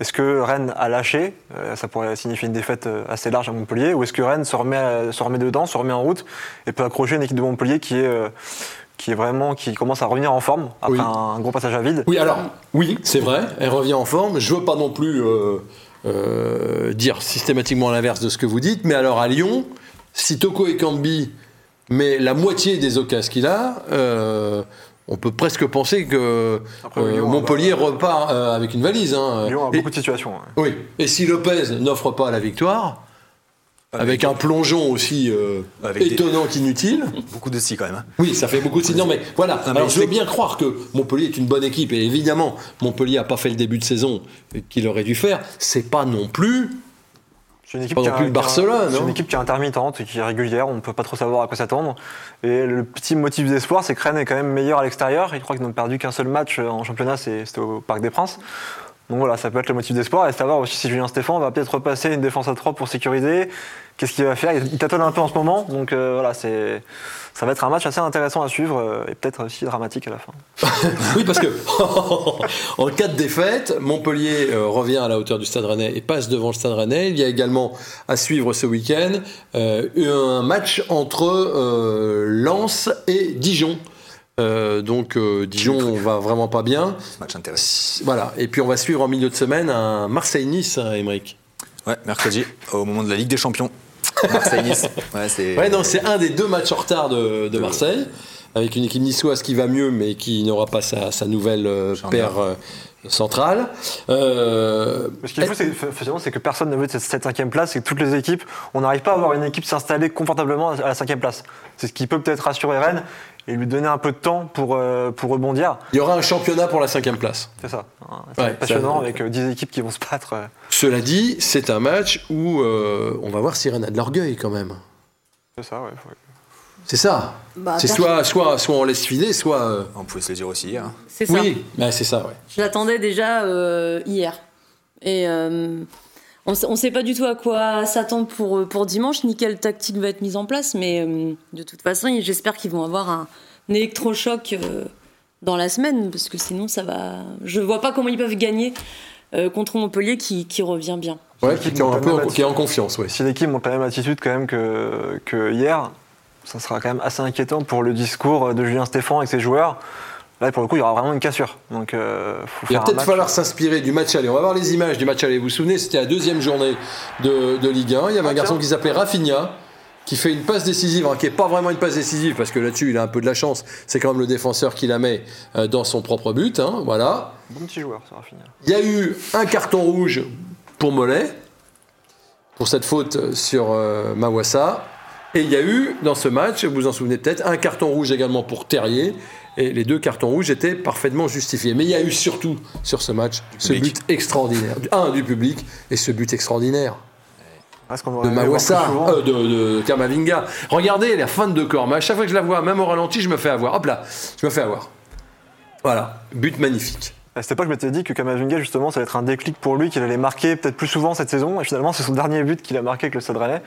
Speaker 4: Est-ce que Rennes a lâché? Euh, Ça pourrait signifier une défaite euh, assez large à Montpellier. Ou est-ce que Rennes se remet, se remet dedans, se remet en route et peut accrocher une équipe de Montpellier qui est, euh, qui est vraiment qui commence à revenir en forme après
Speaker 1: Oui.
Speaker 4: un, gros passage à vide?
Speaker 1: Oui, alors, oui, c'est vrai, elle revient en forme. Je veux pas non plus euh, euh, dire systématiquement l'inverse de ce que vous dites, mais alors à Lyon, si Toko et Cambi met la moitié des occasions qu'il a, euh, on peut presque penser que
Speaker 4: Après,
Speaker 1: euh, Montpellier repart euh, avec une valise. hein.
Speaker 4: Lyon a
Speaker 1: Et-
Speaker 4: beaucoup de situations. ouais.
Speaker 1: oui, et si Lopez n'offre pas la victoire, avec un plongeon aussi euh,
Speaker 2: Avec des-
Speaker 1: étonnant qu'inutile,
Speaker 2: Beaucoup de si quand même. hein.
Speaker 1: oui, ça fait beaucoup de signes. Non, mais voilà.
Speaker 2: Non, mais
Speaker 1: Alors, je veux bien croire que Montpellier est une bonne équipe. Et évidemment, Montpellier n'a pas fait le début de saison qu'il aurait dû faire. C'est pas non plus.
Speaker 4: C'est une équipe
Speaker 1: Pas
Speaker 4: qui
Speaker 1: non
Speaker 4: a-
Speaker 1: plus le
Speaker 4: qui a-
Speaker 1: Barcelone,
Speaker 4: C'est une équipe qui est intermittente et qui est régulière. On ne peut pas trop savoir à quoi s'attendre. Et le petit motif d'espoir, c'est que Rennes est quand même meilleur à l'extérieur. Je crois qu'ils n'ont perdu qu'un seul match en championnat, c'était au Parc des Princes. Donc voilà, ça peut être le motif d'espoir. Et savoir aussi si Julien Stéphane va peut-être repasser une défense à 3 pour sécuriser. Qu'est-ce qu'il va faire? Il tâtonne un peu en ce moment. Donc euh, voilà, c'est, ça va être un match assez intéressant à suivre euh, et peut-être aussi dramatique à la fin.
Speaker 1: Oui, parce que en cas de défaite, Montpellier euh, revient à la hauteur du Stade Rennais et passe devant le Stade Rennais. Il y a également à suivre ce week-end un match entre Lens et Dijon. Euh, donc euh, Dijon va vraiment pas bien.
Speaker 2: Match intéressant.
Speaker 1: Voilà. Et puis on va suivre en milieu de semaine un Marseille-Nice, hein, Émeric.
Speaker 2: Ouais, mercredi, au moment de la Ligue des Champions. Marseille-Nice. Ouais, c'est.
Speaker 1: Ouais, non, c'est un des deux matchs en retard de, de Marseille, avec une équipe niçoise qui va mieux, mais qui n'aura pas sa, sa nouvelle euh, paire euh, centrale. Euh,
Speaker 4: Ce faut, c'est, finalement, c'est que personne ne veut cette, cette cinquième place et que toutes les équipes, on n'arrive pas à avoir une équipe s'installer confortablement à la cinquième place. C'est ce qui peut peut-être rassurer Rennes et lui donner un peu de temps pour, euh, pour rebondir.
Speaker 1: il y aura un championnat pour la cinquième place.
Speaker 4: C'est ça. hein. C'est
Speaker 1: Ouais,
Speaker 4: passionnant
Speaker 1: ça-
Speaker 4: avec euh, 10 équipes qui vont se battre. euh,
Speaker 1: Cela dit, c'est un match où euh, on va voir si Rennes a de l'orgueil quand même.
Speaker 4: C'est ça, ouais. faut-
Speaker 1: C'est ça.
Speaker 3: Bah,
Speaker 1: c'est soit, soit, soit on laisse filer, soit. euh,
Speaker 2: On pouvait se le dire aussi hier.
Speaker 3: C'est ça.
Speaker 1: Oui, bah, c'est ça, ouais.
Speaker 3: Je l'attendais déjà euh, hier. Et euh, on ne sait pas du tout à quoi s'attendre pour, pour dimanche, ni quelle tactique va être mise en place, mais euh, de toute façon, j'espère qu'ils vont avoir un, électrochoc euh, dans la semaine, parce que sinon, ça va. Je vois pas comment ils peuvent gagner euh, contre Montpellier qui, qui revient bien.
Speaker 1: Ouais, qui, est un peu, qui est en confiance, ouais.
Speaker 4: Si l'équipe montre la même attitude quand même que, que hier, ça sera quand même assez inquiétant pour le discours de Julien Stéphan avec ses joueurs. Là, pour le coup, il y aura vraiment une cassure. Donc, euh, faut
Speaker 1: Il va peut-être falloir s'inspirer du match aller. On va voir les images du match aller. Vous vous souvenez, c'était la deuxième journée de, de Ligue 1. Il y avait un garçon qui s'appelait Rafinha, qui fait une passe décisive, hein, qui n'est pas vraiment une passe décisive, parce que là-dessus, il a un peu de la chance. C'est quand même le défenseur qui la met euh, dans son propre but. hein, voilà.
Speaker 4: Bon petit joueur, ça va finir.
Speaker 1: Il y a eu un carton rouge pour Mollet, pour cette faute sur euh, Mawassa. Et il y a eu, dans ce match, vous vous en souvenez peut-être, un carton rouge également pour Terrier. Et les deux cartons rouges étaient parfaitement justifiés. Mais il y a eu surtout, sur ce match, ce
Speaker 2: public.
Speaker 1: but extraordinaire. Un, du public, et ce but extraordinaire de Mawassa,
Speaker 4: souvent
Speaker 1: euh, de, de Kamavinga. Regardez la fin de corps. Mais à chaque fois que je la vois, même au ralenti, je me fais avoir. Hop là, je me fais avoir. Voilà, but magnifique.
Speaker 4: À cette époque, je m'étais dit que Kamavinga, justement, ça allait être un déclic pour lui, qu'il allait marquer peut-être plus souvent cette saison. Et finalement, c'est son dernier but qu'il a marqué avec le Stade Rennais.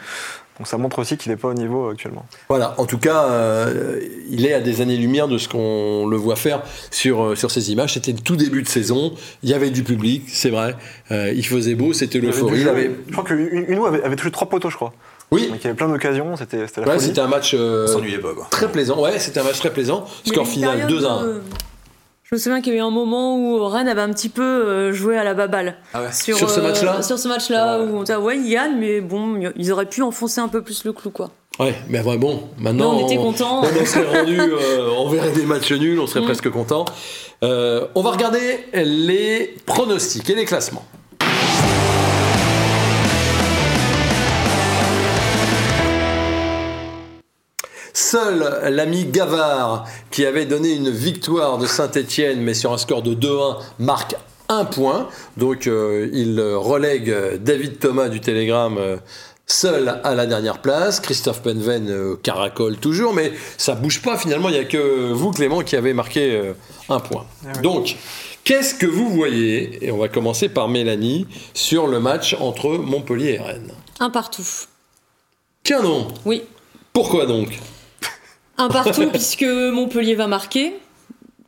Speaker 4: Donc ça montre aussi qu'il n'est pas au niveau euh, actuellement.
Speaker 1: Voilà, en tout cas, euh, il est à des années-lumière de ce qu'on le voit faire sur, euh, sur ces images. C'était le tout début de saison, il y avait du public, c'est vrai. Euh, il faisait beau, c'était l'euphorie. avait-
Speaker 4: Je crois qu'Uno avait, avait touché trois poteaux, je crois.
Speaker 1: Oui,
Speaker 4: Donc il y avait plein d'occasions, c'était c'était la
Speaker 1: ouais,
Speaker 4: folie.
Speaker 1: c'était un match euh,
Speaker 2: On s'ennuyait pas, quoi.
Speaker 1: très plaisant. Ouais, c'était un match très plaisant. Score final
Speaker 3: période
Speaker 1: 2 à 1.
Speaker 3: où, euh, Je me souviens qu'il y a eu un moment où Rennes avait un petit peu euh, joué à la baballe.
Speaker 2: Ah ouais.
Speaker 3: Sur,
Speaker 1: Sur ce
Speaker 3: euh,
Speaker 1: match-là?
Speaker 3: Sur ce match-là, où on disait, ouais, ils gagnent, mais bon, ils auraient pu enfoncer un peu plus le clou, quoi.
Speaker 1: Ouais, mais ouais, bon, maintenant.
Speaker 3: Mais on était contents.
Speaker 1: On serait rendu, euh, on verrait des matchs nuls, on serait
Speaker 3: Mm.
Speaker 1: presque content. Euh, on va regarder les pronostics et les classements. Seul l'ami Gavard, qui avait donné une victoire de Saint-Etienne, mais sur un score de 2-1, marque un point. Donc euh, il relègue David Thomas du Télégramme euh, seul à la dernière place. Christophe Penven euh, caracole toujours, mais ça bouge pas finalement. Il n'y a que vous, Clément, qui avez marqué euh, un point. Donc, qu'est-ce que vous voyez? Et on va commencer par Mélanie sur le match entre Montpellier et Rennes.
Speaker 3: Un partout.
Speaker 1: Tiens non
Speaker 3: Oui.
Speaker 1: Pourquoi donc?
Speaker 3: Un partout puisque Montpellier va marquer.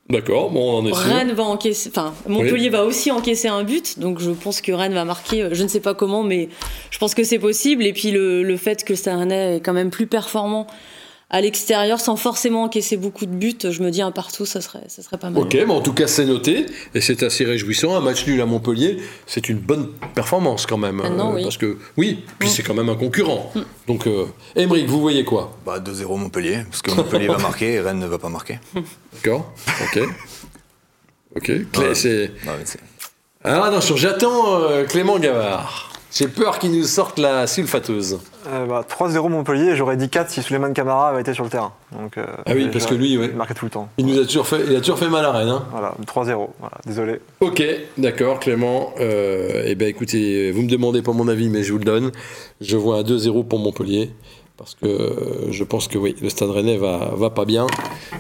Speaker 1: D'accord, bon, on en est sûr.
Speaker 3: Rennes va encaisser, enfin Montpellier va aussi encaisser un but, donc je pense que Rennes va marquer. euh, Je ne sais pas comment, mais je pense que c'est possible. Et puis le, le fait que Rennais est quand même plus performant à l'extérieur, sans forcément encaisser beaucoup de buts, je me dis un partout, ça serait, ça serait pas mal.
Speaker 1: Ok, mais en tout cas c'est noté et c'est assez réjouissant. Un match nul à Montpellier, c'est une bonne performance quand même.
Speaker 3: Maintenant,
Speaker 1: euh,
Speaker 3: oui.
Speaker 1: Parce que oui, puis
Speaker 3: Mm.
Speaker 1: c'est quand même un concurrent. Donc, euh, vous voyez quoi?
Speaker 2: Bah 2-0 Montpellier, parce que Montpellier va marquer et Rennes ne va pas marquer.
Speaker 1: D'accord Ok. Ok, Clé-
Speaker 2: Ouais.
Speaker 1: c'est. Alors attention, j'attends euh, Clément Gavard. J'ai peur qu'il nous sorte la sulfateuse.
Speaker 4: Euh, bah, 3-0 Montpellier, j'aurais dit 4 si Suleiman Camara avait été sur le terrain. Donc, euh,
Speaker 1: Ah oui, parce que lui, ouais.
Speaker 4: Il marquait tout le temps.
Speaker 1: Il nous a toujours fait, il a toujours fait mal à Rennes. Hein
Speaker 4: Voilà, 3-0. Voilà, désolé.
Speaker 1: Ok, d'accord, Clément. Euh, eh bien, écoutez, vous me demandez pas mon avis, mais je vous le donne. Je vois un 2-0 pour Montpellier. Parce que je pense que oui, le Stade Rennais va, va pas bien.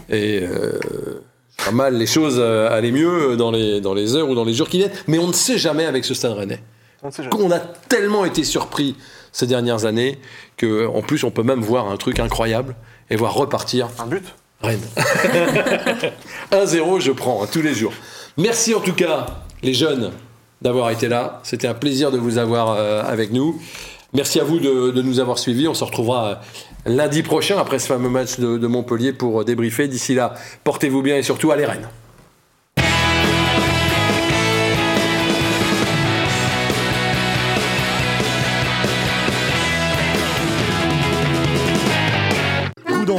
Speaker 1: Et pas mal les choses allaient mieux dans les, dans les heures ou dans les jours qui viennent. Mais on ne sait jamais avec ce Stade Rennais.
Speaker 4: On ne sait jamais.
Speaker 1: On a tellement été surpris ces dernières années que, en plus, on peut même voir un truc incroyable et voir repartir
Speaker 4: Un but
Speaker 1: Rennes. 1-0, je prends hein, tous les jours. Merci en tout cas, les jeunes, d'avoir été là. C'était un plaisir de vous avoir euh, avec nous. Merci à vous de, de nous avoir suivis. On se retrouvera euh, lundi prochain après ce fameux match de, de Montpellier pour euh, débriefer. D'ici là, portez-vous bien et surtout allez Rennes.